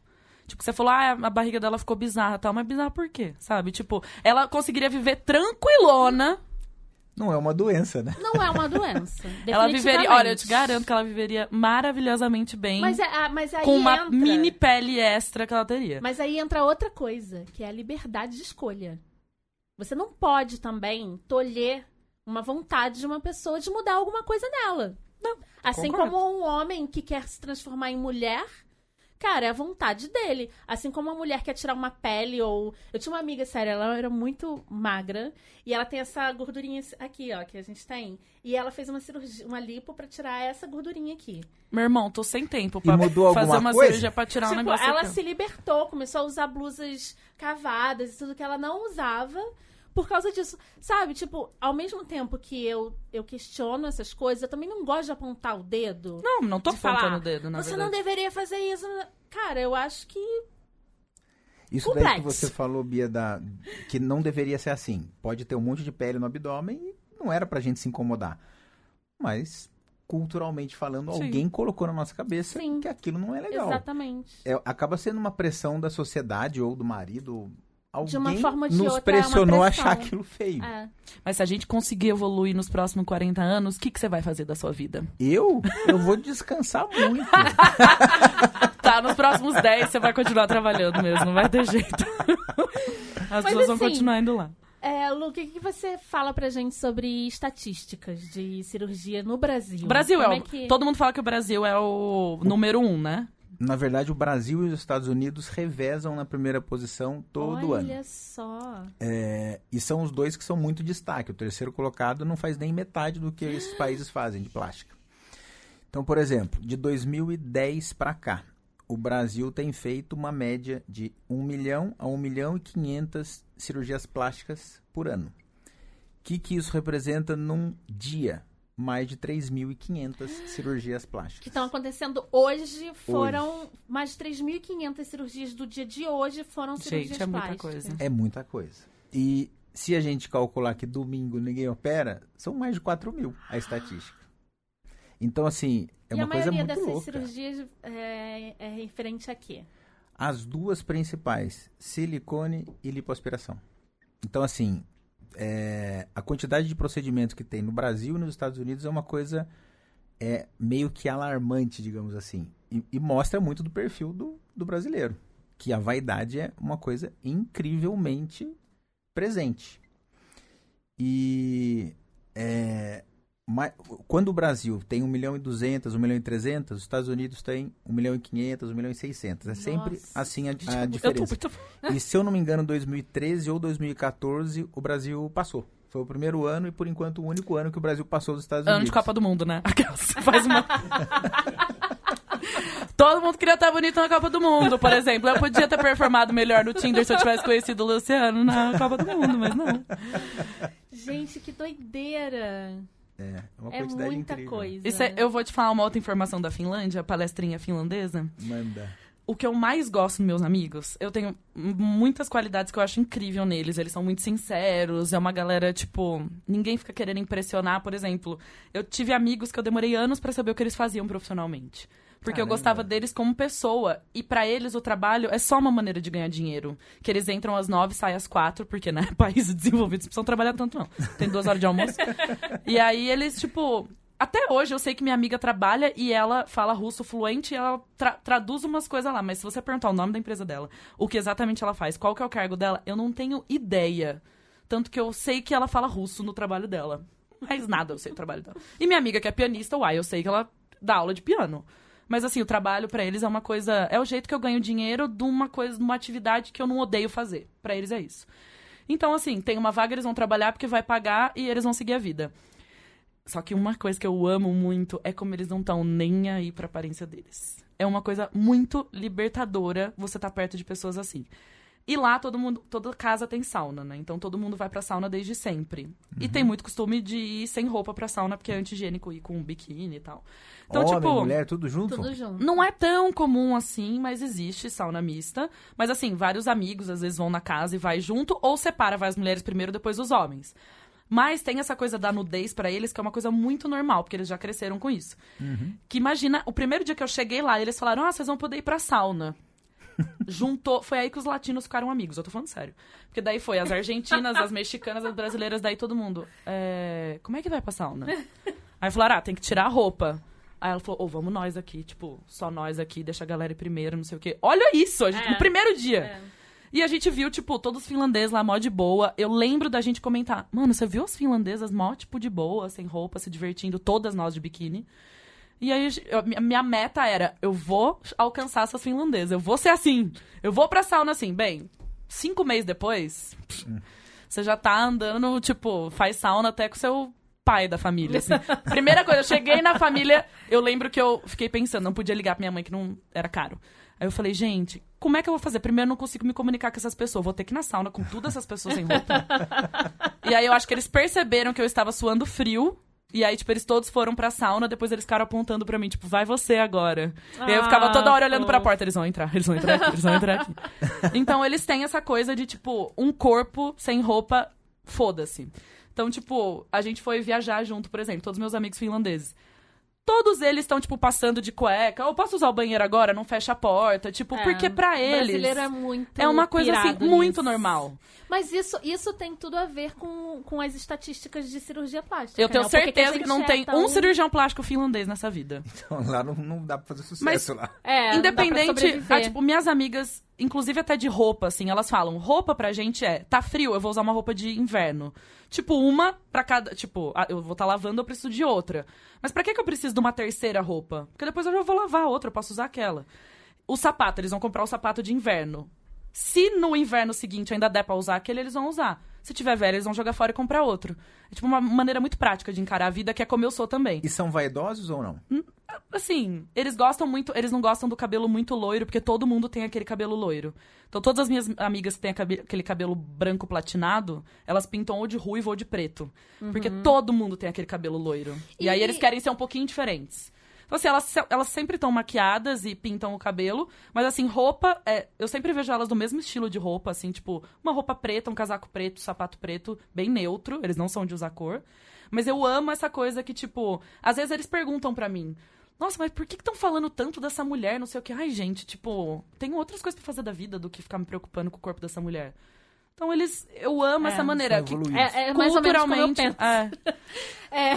Tipo, você falou, ah, a barriga dela ficou bizarra e tal. Mas bizarra por quê? Sabe? Tipo, ela conseguiria viver tranquilona. Não é uma doença, né? Não é uma doença. Ela viveria. Olha, eu te garanto que ela viveria maravilhosamente bem. Mas, é, ah, mas aí com uma entra... mini pele extra que ela teria. Mas aí entra outra coisa, que é a liberdade de escolha. Você não pode também tolher uma vontade de uma pessoa de mudar alguma coisa nela. Não, Assim concordo. como um homem que quer se transformar em mulher, Cara, é a vontade dele. Assim como uma mulher quer tirar uma pele ou. Eu tinha uma amiga, sério, ela era muito magra. E ela tem essa gordurinha aqui, ó, que a gente tem. E ela fez uma cirurgia, uma lipo pra tirar essa gordurinha aqui. Meu irmão, tô sem tempo pra mudou fazer alguma uma coisa? cirurgia pra tirar um tipo, negócio ela aqui, se libertou, começou a usar blusas cavadas e tudo que ela não usava. Por causa disso, sabe? Tipo, ao mesmo tempo que eu, eu questiono essas coisas, eu também não gosto de apontar o dedo. Não, não tô de falar, apontando o dedo, na Você verdade. não deveria fazer isso. Cara, eu acho que Isso daí que Complexo. você falou, Bia, da, que não deveria ser assim. Pode ter um monte de pele no abdômen e não era pra gente se incomodar. Mas, culturalmente falando, Sim. alguém colocou na nossa cabeça Sim. que aquilo não é legal. Exatamente. É, acaba sendo uma pressão da sociedade ou do marido. Alguém De uma forma de nos outra, é pressionou a pressão. achar aquilo feio. É. Mas se a gente conseguir evoluir nos próximos 40 anos, o que, que você vai fazer da sua vida? Eu? Eu vou descansar muito. Tá, nos próximos 10 você vai continuar trabalhando mesmo, não vai ter jeito. As Mas pessoas vão assim, continuar indo lá. É, Lu, o que, que você fala pra gente sobre estatísticas de cirurgia no Brasil? O Brasil é, Como o... que- Todo mundo fala que o Brasil é o número um, né? Na verdade, o Brasil e os Estados Unidos revezam na primeira posição todo ano. Olha só. É, e são os dois que são muito destaque. O terceiro colocado não faz nem metade do que esses países fazem de plástica. Então, por exemplo, de 2010 para cá, o Brasil tem feito uma média de 1 milhão a 1 milhão e 500 cirurgias plásticas por ano. O que, que isso representa num dia? Mais de 3.500 cirurgias plásticas. Que estão acontecendo hoje foram mais de 3.500 cirurgias do dia de hoje foram cirurgias Gente, é muita plásticas. coisa. É muita coisa. E se a gente calcular que domingo ninguém opera, são mais de 4 mil a estatística. Então, assim, é e uma a coisa maioria muito dessas louca. cirurgias é, é referente a quê? As duas principais, silicone e lipoaspiração. Então, assim, é, a quantidade de procedimentos que tem no Brasil e nos Estados Unidos é uma coisa é, meio que alarmante, digamos assim. E, e mostra muito do perfil do, do brasileiro. Que a vaidade é uma coisa incrivelmente presente. E é, quando o Brasil tem 1 milhão e 200, 1 milhão e 300, os Estados Unidos tem 1 milhão e 500, 1 milhão e 600. É sempre Nossa. assim a, a Eu tô diferença. muito... E se eu não me engano, 2013 ou 2014, o Brasil passou. Foi o primeiro ano e, por enquanto, o único ano que o Brasil passou dos Estados Ano Unidos. de Copa do Mundo, né? Aquelas. Faz uma... Todo mundo queria estar bonito na Copa do Mundo, por exemplo. Eu podia ter performado melhor no Tinder se eu tivesse conhecido o Luciano na Copa do Mundo, mas não. Gente, que doideira! É, uma É quantidade muita incrível. coisa. Isso é- eu vou te falar uma outra informação da Finlândia, a palestrinha finlandesa. Manda. O que eu mais gosto dos meus amigos, eu tenho muitas qualidades que eu acho incrível neles. Eles são muito sinceros, é uma galera, tipo, ninguém fica querendo impressionar. Por exemplo, eu tive amigos que eu demorei anos pra saber o que eles faziam profissionalmente. Porque eu Caramba. gostava deles como pessoa. E pra eles o trabalho é só uma maneira de ganhar dinheiro. Que eles entram às nove, saem às quatro, porque, né, países desenvolvidos não precisam trabalhar tanto, não. Tem duas horas de almoço. e aí eles, tipo. Até hoje eu sei que minha amiga trabalha e ela fala russo fluente e ela tra- traduz umas coisas lá. Mas se você perguntar o nome da empresa dela, o que exatamente ela faz, qual que é o cargo dela, eu não tenho ideia. Tanto que eu sei que ela fala russo no trabalho dela. Mas nada eu sei do trabalho dela. E minha amiga que é pianista, uai, eu sei que ela dá aula de piano. Mas assim, o trabalho pra eles é uma coisa. É o jeito que eu ganho dinheiro de uma coisa, de uma atividade que eu não odeio fazer. Pra eles é isso. Então, assim, tem uma vaga, eles vão trabalhar porque vai pagar e eles vão seguir a vida. Só que uma coisa que eu amo muito é como eles não estão nem aí pra aparência deles. É uma coisa muito libertadora você estar perto de pessoas assim. E lá todo mundo, toda casa tem sauna, né? Então todo mundo vai pra sauna desde sempre. E tem muito costume de ir sem roupa pra sauna, porque é anti-higiênico ir com um biquíni e tal. Então, Homem, tipo, mulher, tudo junto? Tudo junto. não é tão comum assim, mas existe sauna mista. Mas assim, vários amigos às vezes vão na casa e vai junto, ou separa, vai as mulheres primeiro, depois os homens. Mas tem essa coisa da nudez pra eles, que é uma coisa muito normal, porque eles já cresceram com isso. Que imagina, o primeiro dia que eu cheguei lá, eles falaram: Ah, vocês vão poder ir pra sauna. Juntou. Foi aí que os latinos ficaram amigos, eu tô falando sério. Porque daí foi as argentinas, as mexicanas, as brasileiras, daí todo mundo. É, como é que vai pra sauna? Aí falaram: Ah, tem que tirar a roupa. Aí ela falou, ô, vamos nós aqui, tipo, só nós aqui, deixa a galera ir primeiro, não sei o quê. Olha isso, a gente, É. no primeiro dia. É. E a gente viu, tipo, todos os finlandeses lá, mó de boa. Eu lembro da gente comentar, mano, você viu as finlandesas mó, tipo, de boa, sem roupa, se divertindo, todas nós de biquíni. E aí, eu- minha- meta era, eu vou alcançar essas finlandesas, eu vou ser assim, eu vou pra sauna assim. Bem, cinco meses depois, você já tá andando, tipo, faz sauna até com seu pai da família, assim. Primeira coisa, eu cheguei na família, eu lembro que eu fiquei pensando, não podia ligar pra minha mãe, que não era caro. Aí eu falei, gente, como é que eu vou fazer? Primeiro, eu não consigo me comunicar com essas pessoas. Vou ter que ir na sauna com todas essas pessoas sem roupa. e aí eu acho que eles perceberam que eu estava suando frio. E aí, tipo, eles todos foram pra sauna, depois eles ficaram apontando pra mim, tipo, vai você agora. e aí eu ficava Ah, toda hora olhando pra porta, eles vão entrar, eles vão entrar aqui, eles vão entrar aqui. Então eles têm essa coisa de, tipo, um corpo sem roupa, foda-se. Então, tipo, a gente foi viajar junto, por exemplo, todos meus amigos finlandeses. Todos eles estão, tipo, passando de cueca. Eu posso usar o banheiro agora? Não fecha a porta. Tipo, É, porque pra eles. brasileiro é muito É uma coisa assim, pirado muito nisso. normal. Mas isso, isso tem tudo a ver com, com as estatísticas de cirurgia plástica. Eu tenho né? Que que a certeza que, gente não é tem tão- um cirurgião plástico finlandês nessa vida. Então lá não, não dá pra fazer sucesso Mas- lá. É, não dá pra Independente, ah, tipo, minhas amigas, inclusive até de roupa, assim, elas falam, roupa pra gente é, tá frio, eu vou usar uma roupa de inverno. Tipo, uma pra cada, tipo, ah, eu vou estar lavando, eu preciso de outra. Mas pra que que eu preciso de uma terceira roupa? Porque depois eu já vou lavar outra, eu posso usar aquela. O sapato, eles vão comprar o sapato de inverno. Se no inverno seguinte ainda der pra usar aquele, eles vão usar. Se tiver velho, eles vão jogar fora e comprar outro. É tipo uma maneira muito prática de encarar a vida, que é como eu sou também. E são vaidosos ou não? Assim, eles gostam muito, eles não gostam do cabelo muito loiro, porque todo mundo tem aquele cabelo loiro. Então, todas as minhas amigas que têm aquele cabelo branco platinado, elas pintam ou de ruivo ou de preto. Porque todo mundo tem aquele cabelo loiro. E, E- aí eles querem ser um pouquinho diferentes. Então, assim, elas, elas sempre estão maquiadas e pintam o cabelo, mas assim, roupa, é, eu sempre vejo elas do mesmo estilo de roupa, assim, tipo, uma roupa preta, um casaco preto, sapato preto, bem neutro, eles não são de usar cor. Mas eu amo essa coisa que, tipo, às vezes eles perguntam pra mim, nossa, mas por que estão falando tanto dessa mulher? Não sei o que. Ai, gente, tipo, tenho outras coisas pra fazer da vida do que ficar me preocupando com o corpo dessa mulher. Então eles. Eu amo É, essa maneira. Que. É, é mais ou menos como eu penso. é, É.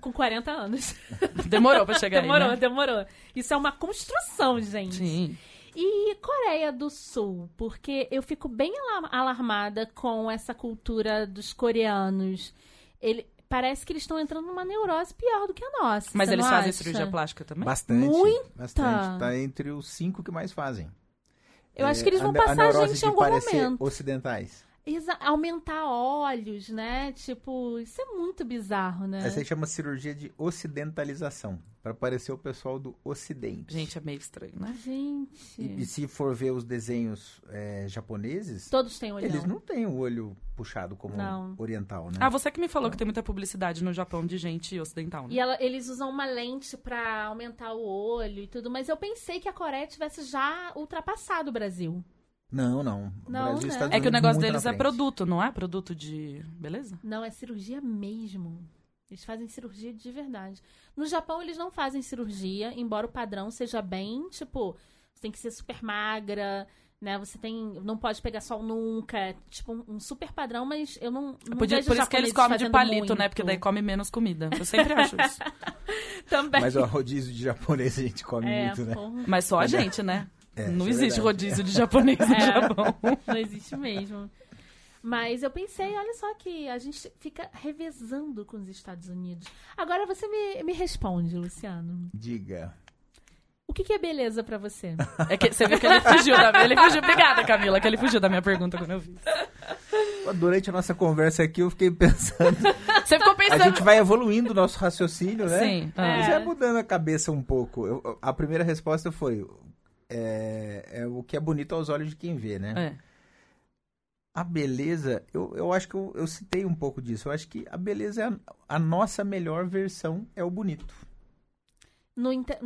Com 40 anos. demorou pra chegar demorou, aí. Né? demorou. Isso é uma construção, gente. Sim. E Coreia do Sul? Porque eu fico bem ala- alarmada com essa cultura dos coreanos. Ele, parece que eles estão entrando numa neurose pior do que a nossa. Mas eles fazem acha? cirurgia plástica também? Bastante. Muita. Bastante. Tá entre os cinco que mais fazem. Eu acho É, que eles vão a a passar a neurose gente de em algum momento. ocidentais. Exa- aumentar olhos, né? Tipo, isso é muito bizarro, né? Essa aí chama cirurgia de ocidentalização. Pra parecer o pessoal do ocidente. Gente, é meio estranho, né? Gente. E, e se for ver os desenhos é, japoneses, Todos têm olhão. eles não têm o olho puxado como Não. oriental, né? Ah, você que me falou que tem muita publicidade no Japão de gente ocidental, né? E ela- eles usam uma lente pra aumentar o olho e tudo, mas eu pensei que a Coreia tivesse já ultrapassado o Brasil. Não, não. Não, né? É que o negócio deles é produto, não é? Produto de. Beleza? Não, é cirurgia mesmo. Eles fazem cirurgia de verdade. No Japão, eles não fazem cirurgia, embora o padrão seja bem, tipo, você tem que ser super magra, né? Você tem. Não pode pegar sol nunca. é, Tipo, um, super padrão, mas eu não. não Podia, vejo por isso que eles comem de palito, né? muito. Porque daí come menos comida. Eu sempre acho isso. Também. Mas o rodízio de japonês a gente come é, muito, né? porra, Mas só a gente, né? É, não é existe verdade. rodízio de japonês no É. Japão. não existe mesmo. Mas eu pensei, olha só que a gente fica revezando com os Estados Unidos. Agora você me, me responde, Luciano. Diga. O que, que é beleza pra você? É que você viu que ele fugiu da ele fugiu. Obrigada, Camila, que ele fugiu da minha pergunta quando eu vi. Durante a nossa conversa aqui, eu fiquei pensando. Você ficou A pensando. gente vai evoluindo o nosso raciocínio, né? Sim. ah. É. vai mudando a cabeça um pouco. Eu- a primeira resposta foi: é, é o que é bonito aos olhos de quem vê, né? É. A beleza, eu, eu acho que eu, eu citei um pouco disso. Eu acho que a beleza é a, a nossa melhor versão, é o bonito. Não, inte-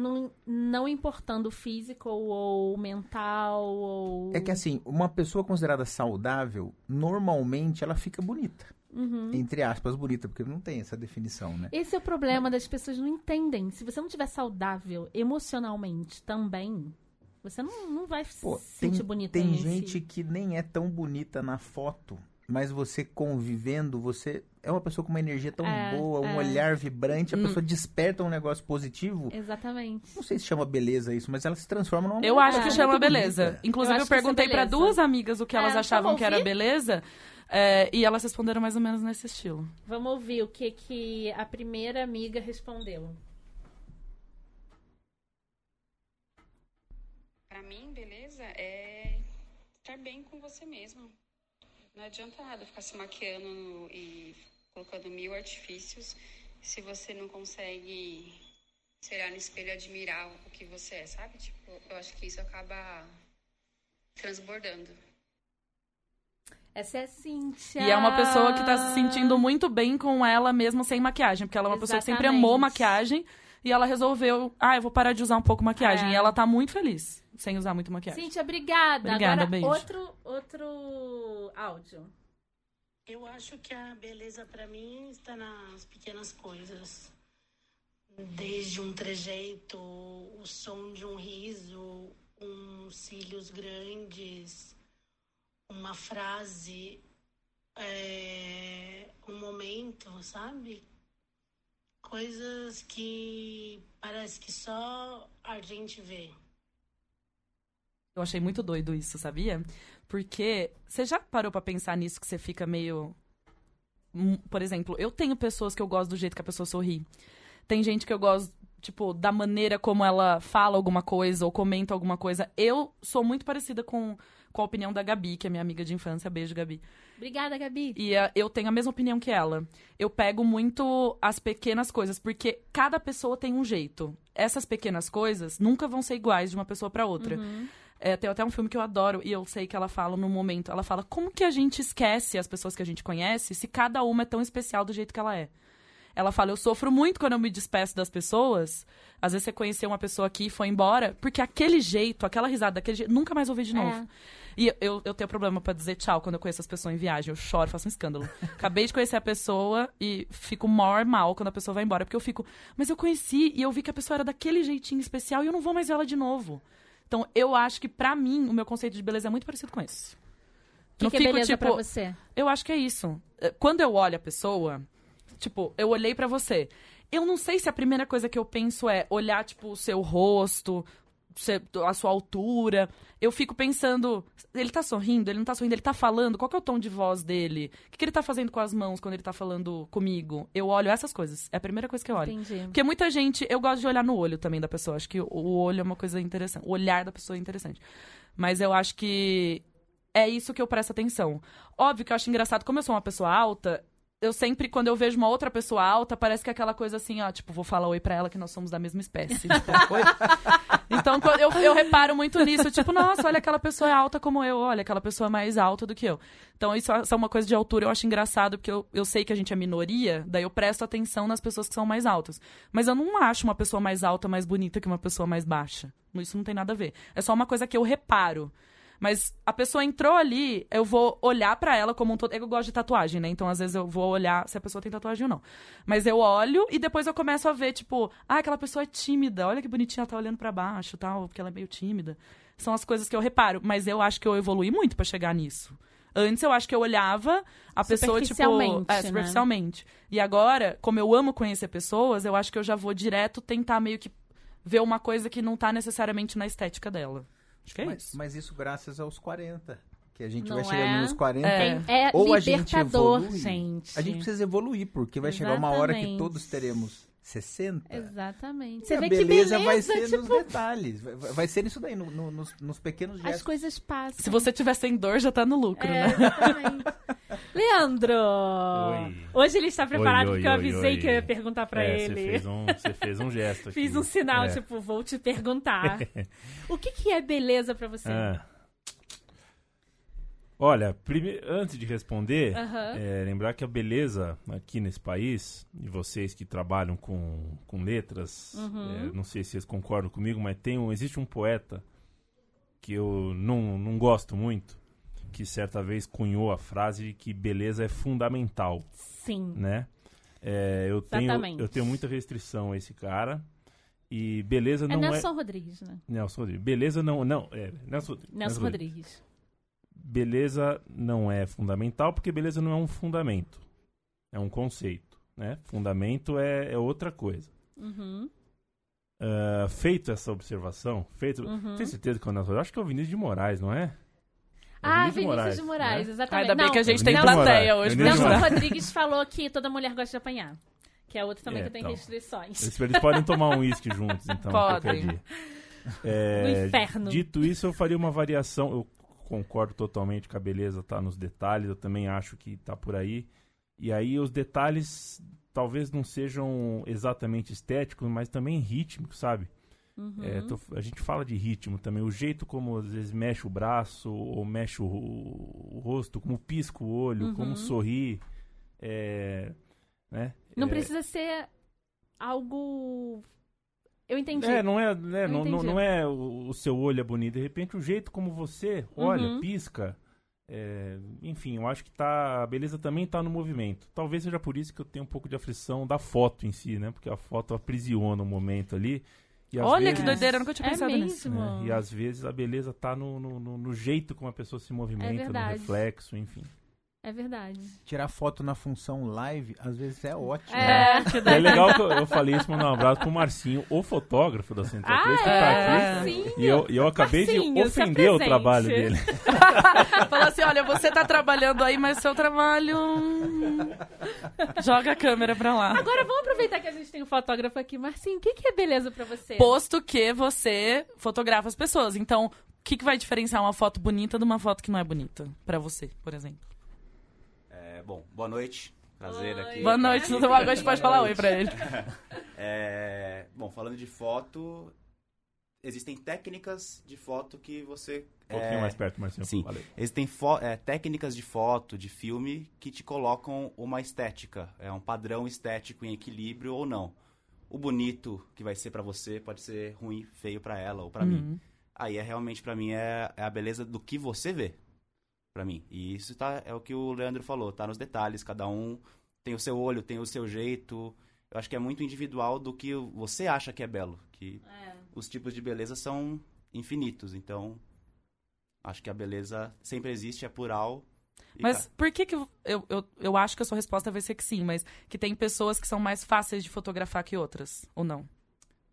não, importando físico ou mental ou. É que assim, uma pessoa considerada saudável, normalmente ela fica bonita. Uhum. Entre aspas, bonita, porque não tem essa definição, né? Esse é o problema das pessoas não entendem. Se você não estiver saudável emocionalmente também, você não, não vai Pô, se tem, sentir bonita tem em si. gente que nem é tão bonita na foto, mas você convivendo, você é uma pessoa com uma energia tão É, boa, um é. olhar vibrante, a Hum. pessoa desperta um negócio positivo. Exatamente. Não sei se chama beleza isso, mas ela se transforma numa Eu acho que chama bonita. beleza. Inclusive, Eu eu, é perguntei pra beleza. duas amigas o que É, elas achavam que era beleza. é, e elas responderam mais ou menos nesse estilo. Vamos ouvir o que, que a primeira amiga respondeu. Mim, beleza, é estar bem com você mesmo. Não adianta nada ficar se maquiando e colocando mil artifícios se você não consegue se olhar no espelho e admirar o que você é, sabe? Tipo, eu acho que isso acaba transbordando. Essa é a Cíntia. E é uma pessoa que tá se sentindo muito bem com ela mesmo sem maquiagem. Porque ela é uma pessoa que sempre amou Exatamente. maquiagem. E ela resolveu, ah, eu vou parar de usar um pouco maquiagem. É. E ela tá muito feliz sem usar muito maquiagem. Cíntia, obrigada. Obrigada, Agora, beijo. outro, outro áudio. Eu acho que a beleza para mim está nas pequenas coisas. Desde um trejeito, o som de um riso, uns cílios grandes, uma frase, é, um momento, sabe? Coisas que parece que só a gente vê. Eu achei muito doido isso, sabia? Porque você já parou pra pensar nisso que você fica meio. Hum, Por exemplo, eu tenho pessoas que eu gosto do jeito que a pessoa sorri. Tem gente que eu gosto, tipo, da maneira como ela fala alguma coisa ou comenta alguma coisa. Eu sou muito parecida com, com a opinião da Gabi, que é minha amiga de infância. Beijo, Gabi. Obrigada, Gabi. E eh, eu tenho a mesma opinião que ela. Eu pego muito as pequenas coisas, porque cada pessoa tem um jeito. Essas pequenas coisas nunca vão ser iguais de uma pessoa pra outra. É, tem até um filme que eu adoro e eu sei que ela fala no momento. Ela fala como que a gente esquece as pessoas que a gente conhece se cada uma é tão especial do jeito que ela é. Ela fala, eu sofro muito quando eu me despeço das pessoas. Às vezes você conheceu uma pessoa aqui e foi embora, porque aquele jeito, aquela risada, daquele jeito, nunca mais ouvi de novo. É. E eu, eu tenho problema pra dizer tchau quando eu conheço as pessoas em viagem. Eu choro, faço um escândalo. Acabei de conhecer a pessoa e fico maior mal quando a pessoa vai embora. Porque eu fico, mas eu conheci e eu vi que a pessoa era daquele jeitinho especial e eu não vou mais ver ela de novo. Então eu acho que pra mim o meu conceito de beleza é muito parecido com esse. Que, Não que é fico, beleza tipo, pra você? eu acho que é isso. Eh, Quando eu olho a pessoa, tipo, eu olhei pra você. Eu não sei se a primeira coisa que eu penso é olhar, tipo, o seu rosto, a sua altura. Eu fico pensando, ele tá sorrindo, ele não tá sorrindo, ele tá falando, qual que é o tom de voz dele? O que, que ele tá fazendo com as mãos quando ele tá falando comigo? Eu olho essas coisas. É a primeira coisa que eu olho. Entendi. Porque muita gente, eu gosto de olhar no olho também da pessoa. Acho que o- o olho é uma coisa interessante. O olhar da pessoa é interessante. Mas eu acho que é isso que eu presto atenção. Óbvio que eu acho engraçado, como eu sou uma pessoa alta, eu sempre, quando eu vejo uma outra pessoa alta, parece que é aquela coisa assim, ó, tipo, vou falar oi pra ela que nós somos da mesma espécie. tipo. Então, eu, eu reparo muito nisso, tipo, nossa, olha, aquela pessoa é alta como eu, olha, aquela pessoa é mais alta do que eu. Então, isso é uma coisa de altura, eu acho engraçado, porque eu, eu sei que a gente é minoria, daí eu presto atenção nas pessoas que são mais altas. Mas eu não acho uma pessoa mais alta mais bonita que uma pessoa mais baixa. Isso não tem nada a ver. É só uma coisa que eu reparo. Mas a pessoa entrou ali, eu vou olhar pra ela como um todo. Eu gosto de tatuagem, né? Então, às vezes, eu vou olhar se a pessoa tem tatuagem ou não. Mas eu olho e depois eu começo a ver, tipo, ah, aquela pessoa é tímida. Olha que bonitinha, ela tá olhando pra baixo tal, porque ela é meio tímida. São as coisas que eu reparo. Mas eu acho que eu evolui muito pra chegar nisso. Antes eu acho que eu olhava a pessoa, tipo. Superficialmente, É, né? superficialmente. E agora, como eu amo conhecer pessoas, eu acho que eu já vou direto tentar meio que ver uma coisa que não tá necessariamente na estética dela. Acho que é Mas, isso. mas isso graças aos 40. Que a gente Não vai chegando é? nos 40. É. É Ou a gente evolui. gente. A gente precisa evoluir, porque vai chegar uma hora que Exatamente. todos teremos 60. Exatamente. Você a vê beleza, que beleza, vai ser nos tipo, detalhes. Vai, ser isso daí, no- no- nos, nos pequenos as gestos. coisas passam. Se você tiver sem dor, já tá no lucro, É, né? exatamente. Leandro! Oi. Hoje ele está preparado Oi, oi, porque eu avisei oi. que eu ia perguntar pra É, ele. Você fez, um, você fez um gesto aqui. Fiz um sinal, É. tipo, vou te perguntar. o que, que é beleza pra você? Ah. Olha, prime... antes de responder, é, lembrar que a beleza aqui nesse país, e vocês que trabalham com, com letras, Uhum. é, não sei se vocês concordam comigo, mas tem um, existe um poeta que eu não, não gosto muito, que certa vez cunhou a frase de que beleza é fundamental. Sim. né? É, eu, tenho, eu tenho muita restrição a esse cara. E beleza É não é. Nelson Rodrigues, né? Nelson Rodrigues. Beleza não. Não, é. Nelson, Nelson Rodrigues. Beleza não é fundamental, porque beleza não é um fundamento. É um conceito. Né? Fundamento é, é outra coisa. Uhum. Ah, feito essa observação, feito. Uhum. Tem certeza que é o Nelson? Eu acho que é o Vinícius de Moraes, não é? É Ah, Vinícius de né? Moraes, exatamente. Ainda bem Não, que a gente tem de plateia Moraes. hoje. De Nelson ajudar. Rodrigues falou que toda mulher gosta de apanhar. Que é outro também É, que tem então. restrições. Eles, eles podem tomar um uísque juntos, então. Podem. É, No inferno. Dito isso, eu faria uma variação. Eu concordo totalmente que a beleza tá nos detalhes. Eu também acho que tá por aí. E aí os detalhes talvez não sejam exatamente estéticos, mas também rítmicos, sabe? Uhum. É, tô- a gente fala de ritmo também. O jeito como às vezes mexe o braço ou mexe o, o rosto, como pisca o olho, Uhum. como sorri. É, né? Não É, precisa ser algo. Eu entendi. É, não é, né, não, não, é o, o seu olho é bonito. De repente, o jeito como você olha, Uhum. pisca. é, enfim, eu acho que tá, a beleza também tá no movimento. Talvez seja por isso que eu tenho um pouco de aflição da foto em si, né? Porque a foto aprisiona o momento ali. E às Olha vezes, que doideira, eu nunca tinha É pensado nisso. mesmo? né, E às vezes a beleza tá no, no, no- no jeito como a pessoa se movimenta, no verdade. reflexo, enfim. É verdade. Tirar foto na função live, às vezes é ótimo. É. que É legal que eu, eu falei isso, mandar um abraço pro Marcinho, o fotógrafo da Central 3, que tá é. aqui. Sim. E eu, e eu acabei de Marcinho, se ofender o trabalho dele. Fala assim, olha, você tá trabalhando aí, mas seu trabalho... Joga a câmera pra lá. Agora vamos aproveitar que a gente tem um fotógrafo aqui. Marcinho, o que, que é beleza pra você? Posto que você fotografa as pessoas. Então, o que, que vai diferenciar uma foto bonita de uma foto que não é bonita? Pra você, por exemplo. Bom, boa noite. Prazer Oi. aqui. Boa noite, tudo bom? Agora pode falar oi pra ele. É, bom, falando de foto, existem técnicas de foto que você. Um pouquinho é, mais perto, Marcinho. sim. Valeu. Existem fo- é, técnicas de foto, de filme, que te colocam uma estética, é um padrão estético em equilíbrio ou não. O bonito que vai ser pra você pode ser ruim, feio pra ela ou pra mim. Uhum. Aí é realmente pra mim é, é a beleza do que você vê. Pra mim. E isso tá, é o que o Leandro falou, tá nos detalhes, cada um tem o seu olho, tem o seu jeito. Eu acho que é muito individual do que você acha que é belo, que os tipos de beleza são infinitos, então acho que a beleza sempre existe, é plural. Mas ca- por que que... eu- Eu, eu, eu acho que a sua resposta vai ser que sim, mas que tem pessoas que são mais fáceis de fotografar que outras, ou não?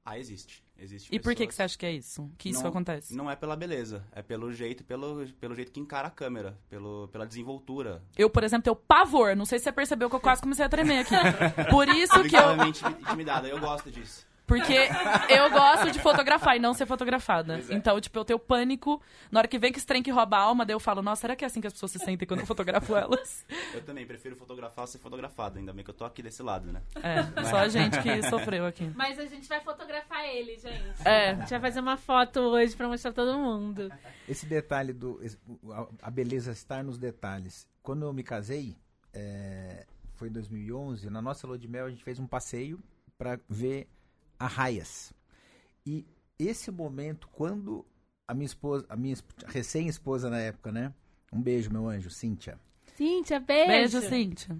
Ah, existe. Existe E por que, que você acha que é isso? Que isso Não- acontece? Não é pela beleza, é pelo jeito, pelo, pelo jeito que encara a câmera, pelo, pela desenvoltura. Eu, por exemplo, tenho pavor. Não sei se você percebeu que eu quase comecei a tremer aqui. Por isso que eu... Intimidada, eu gosto disso. Porque eu gosto de fotografar e não ser fotografada. É. Então, tipo, eu tenho pânico. Na hora que vem que esse trem que rouba a alma, daí eu falo, nossa, será que é assim que as pessoas se sentem quando eu fotografo elas? Eu também prefiro fotografar ser fotografado, ainda bem que eu tô aqui desse lado, né? É, só a gente que sofreu aqui. Mas a gente vai fotografar ele, gente. É. A gente vai fazer uma foto hoje pra mostrar todo mundo. Esse detalhe do. A beleza estar nos detalhes. Quando eu me casei, é, foi em 2011, na nossa lua de mel a gente fez um passeio para ver arraias. E esse momento, quando a minha esposa, a minha esp- recém-esposa na época, né? Um beijo, meu anjo, Cíntia. Cíntia, beijo. Beijo, Cíntia.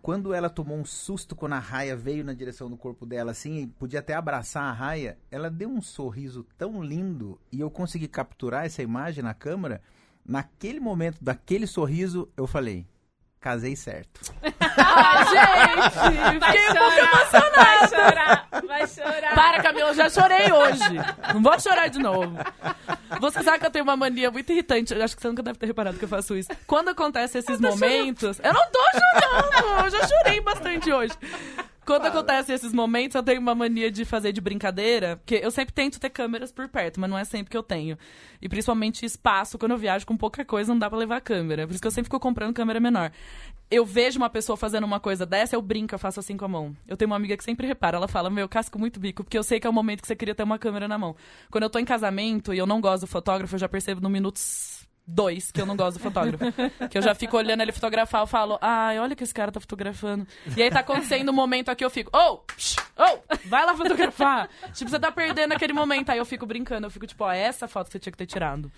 Quando ela tomou um susto quando a raia veio na direção do corpo dela, assim, e podia até abraçar a raia, ela deu um sorriso tão lindo e eu consegui capturar essa imagem na câmera. Naquele momento, daquele sorriso, eu falei: casei certo. Ai, gente! Vai Fiquei um pouco chorar, emocionada. vai chorar, chorar. Para, Camila, eu já chorei hoje. Não vou chorar de novo. Você sabe que eu tenho uma mania muito irritante. Eu acho que você nunca deve ter reparado que eu faço isso. Quando acontecem esses momentos. Eu não tô chorando! Eu já chorei bastante hoje. Quando acontecem esses momentos, eu tenho uma mania de fazer de brincadeira, porque eu sempre tento ter câmeras por perto, mas não é sempre que eu tenho. E principalmente espaço, quando eu viajo com pouca coisa, não dá pra levar a câmera. Por isso que eu sempre fico comprando câmera menor. Eu vejo uma pessoa fazendo uma coisa dessa, eu brinco, eu faço assim com a mão. Eu tenho uma amiga que sempre repara, ela fala, meu, eu casco muito bico, porque eu sei que é o momento que você queria ter uma câmera na mão. Quando eu tô em casamento e eu não gosto do fotógrafo, eu já percebo no minuto dois que eu não gosto do fotógrafo. que eu já fico olhando ele fotografar, eu falo, ai, olha que esse cara tá fotografando. E aí tá acontecendo um momento aqui, eu fico, oh, psh, oh, vai lá fotografar. tipo, você tá perdendo aquele momento. Aí eu fico brincando, eu fico tipo, ó, essa foto que você tinha que ter tirado.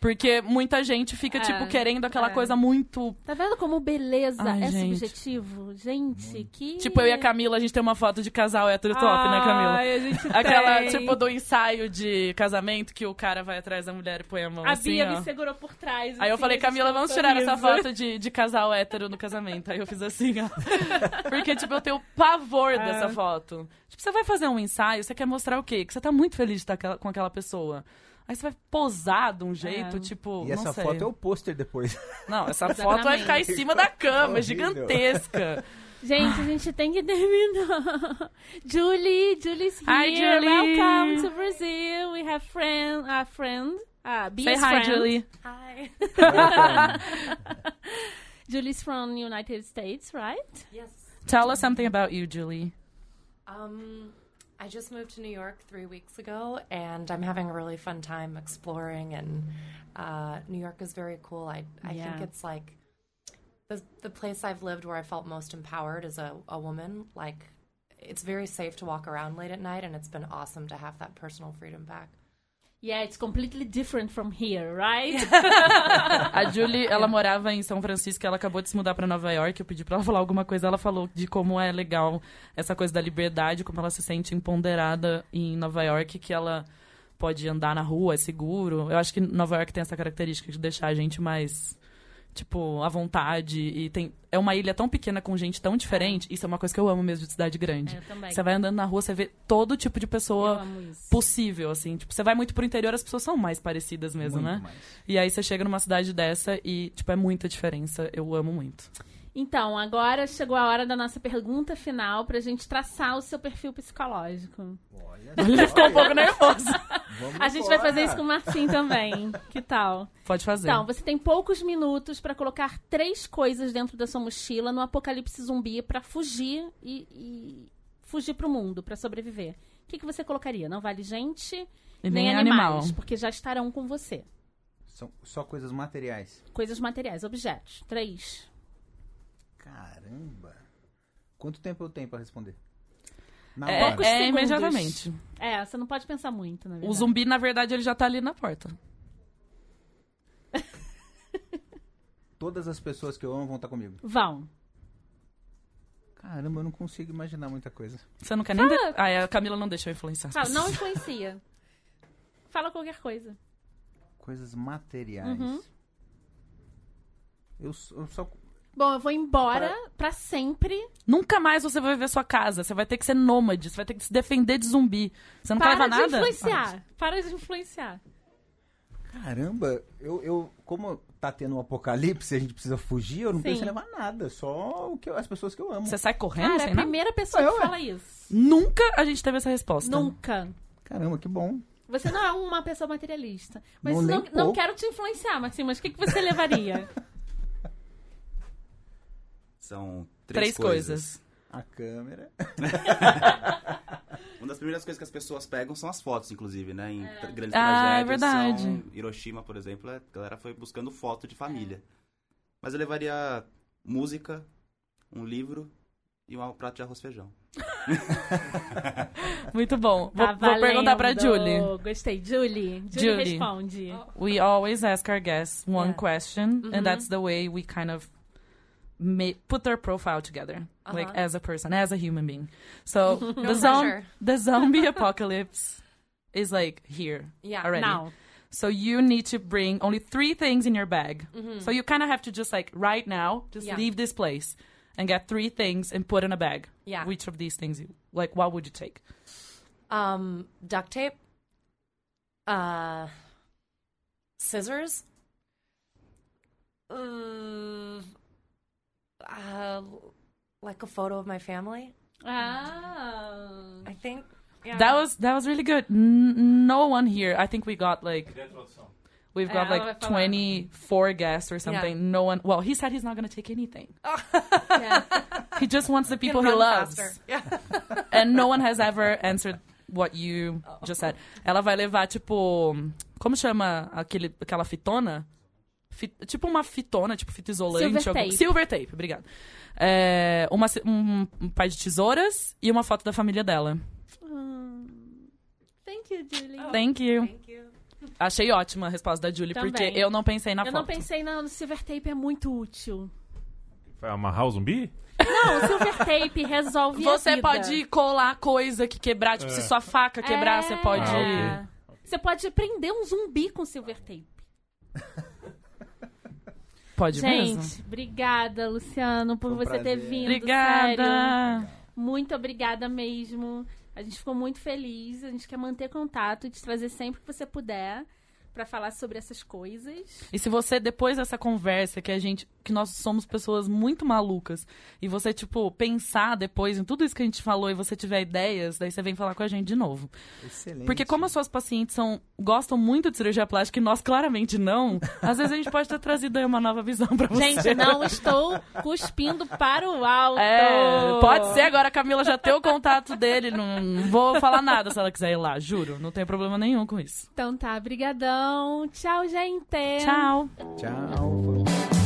Porque muita gente fica, É, tipo, querendo aquela é. coisa muito. Tá vendo como beleza Ai, é gente. subjetivo? Gente, que... Tipo, eu e a Camila, a gente tem uma foto de casal hétero top, né, Camila? Ai, a gente Aquela, tem. tipo, do ensaio de casamento que o cara vai atrás da mulher e põe a mão A assim, Bia ó. me segurou por trás. Aí eu assim, falei, a gente Camila, vamos tirar essa foto de, de casal hétero no casamento. Aí eu fiz assim, ó. Porque, tipo, eu tenho pavor É. dessa foto. Tipo, você vai fazer um ensaio, você quer mostrar o quê? Que você tá muito feliz de estar aquela- com aquela pessoa. Aí você vai posar de um jeito, É. tipo, E não essa sei. foto é o pôster depois. Não, essa foto vai ficar em cima da cama, é gigantesca. Gente, a gente tem que terminar. Julie, Julie's here. Hi, Julie. Welcome to Brazil. We have friend, a friend. Uh, Say hi, friend. Julie. Hi. Julie's from United States, right? yes. Tell us something about you, Julie. Um, I just moved to New York three weeks ago, and I'm having a really fun time exploring. And uh, New York is very cool. I I Yeah. think it's like the the place I've lived where I felt most empowered as a, a woman. Like it's very safe to walk around late at night, and it's been awesome to have that personal freedom back. Yeah, it's completely different from here, right? A Julie, ela morava em São Francisco, ela acabou de se mudar pra Nova York. Eu pedi pra ela falar alguma coisa. Ela falou de como é legal essa coisa da liberdade, como ela se sente empoderada em Nova York, que ela pode andar na rua, é seguro. Eu acho que Nova York tem essa característica de deixar a gente mais, tipo, à vontade. E tem. É uma ilha tão pequena com gente tão diferente. Isso é uma coisa que eu amo mesmo de cidade grande. É, eu também. Você vai andando na rua, você vê todo tipo de pessoa possível, assim. Tipo, você vai muito pro interior, as pessoas são mais parecidas mesmo, Muito né? mais. E aí você chega numa cidade dessa e, tipo, é muita diferença. Eu amo muito. Então, agora chegou a hora da nossa pergunta final pra gente traçar o seu perfil psicológico. Olha Ele ficou um pouco nervoso. Vamos A gente vai embora. fazer isso com o Martim também. Que tal? Pode fazer. Então, você tem poucos minutos pra colocar três coisas dentro da sua mochila no apocalipse zumbi pra fugir e, e fugir pro mundo, pra sobreviver. O que, que você colocaria? Não vale gente e nem, nem animais, animal. porque já estarão com você. São só coisas materiais. Coisas materiais, objetos. Três. Caramba. Quanto tempo eu tenho pra responder? Na É, hora. É imediatamente. É, você não pode pensar muito, na verdade. O zumbi, na verdade, ele já tá ali na porta. Todas as pessoas que eu amo vão estar comigo. Vão. Caramba, eu não consigo imaginar muita coisa. Você não quer nem. De... Ah, a Camila não deixou eu influenciar. Fala, não influencia. Fala qualquer coisa. Coisas materiais. Uhum. Eu, eu só. Bom, eu vou embora pra sempre. Nunca mais você vai ver sua casa. Você vai ter que ser nômade. Você vai ter que se defender de zumbi. Você não quer Para levar de nada? influenciar. Para de influenciar. Caramba, eu, eu. Como tá tendo um apocalipse, a gente precisa fugir, eu não Sim. penso em levar nada. Só o que eu- as pessoas que eu amo. Você sai correndo Cara, é a nada? primeira pessoa Eu, que fala isso. Nunca a gente teve essa resposta. Nunca. Caramba, que bom. Você não é uma pessoa materialista. Mas Não, não, não, quero te influenciar, Marcinho, mas o que, que você levaria? São Três três, coisas. A câmera. Uma das primeiras coisas que as pessoas pegam são as fotos, inclusive, né? Em tra- grandes Ah, é tragédias. verdade. São Hiroshima, por exemplo, a galera foi buscando foto de família. Mas eu levaria música, um livro e um prato de arroz feijão. Muito bom. Vou, Tá vou perguntar pra. Julie. Gostei. Julie. Julie, Julie. responde. We always ask our guests one Yeah. question, Mm-hmm. and that's the way we kind of ma- put their profile together, like Uh-huh. as a person, as a human being. So the zom- the zombie apocalypse is like here Yeah. already. Now. So you need to bring only three things in your bag. So you kind of have to just like right now, just Mm-hmm. Yeah. leave this place and get three things and put in a bag. Yeah. Which of these things you like? What would you take? Um, duct tape. Uh, scissors. Uh, uh, like a photo of my family. Ah. I think. Yeah. That was that was really good. N- no one here. I think we got like we've got É, like twenty four guests or something. No one. Well, he said he's not going to take anything. Yeah. He just wants the people he loves. faster. Yeah. And no one has ever answered what you just said. Ela vai levar tipo, como chama aquele aquela fitona? Tipo uma fitona, tipo fita isolante. Silver algum- tape. Silver tape, obrigado. É, uma, um, um par de tesouras e uma foto da família dela. Thank you, Julie. Thank you. Thank you. Achei ótima a resposta da Julie, Também. porque eu não pensei na Eu foto. não pensei na, no silver tape, é muito útil. Vai amarrar o zumbi? Não, o silver tape resolve a Você vida. pode colar coisa que quebrar, tipo, se sua faca quebrar, É. você pode. Ah, Você pode prender um zumbi com silver tape. Pode Gente, mesmo. obrigada, Luciano, por um você ter prazer. vindo. Obrigada. sério. Muito obrigada mesmo. A gente ficou muito feliz. A gente quer manter contato e te trazer sempre que você puder pra falar sobre essas coisas. E se você, depois dessa conversa que a gente. Que nós somos pessoas muito malucas. E você, tipo, pensar depois em tudo isso que a gente falou e você tiver ideias, daí você vem falar com a gente de novo. Excelente. Porque como as suas pacientes são, gostam muito de cirurgia plástica e nós claramente não, às vezes a gente pode ter trazido aí uma nova visão pra você. Gente, não estou cuspindo para o alto. É, pode ser, agora a Camila já tem o contato dele, não, vou falar nada se ela quiser ir lá, juro, não tem problema nenhum com isso. Então tá, brigadão. Tchau, gente. Tchau. Tchau.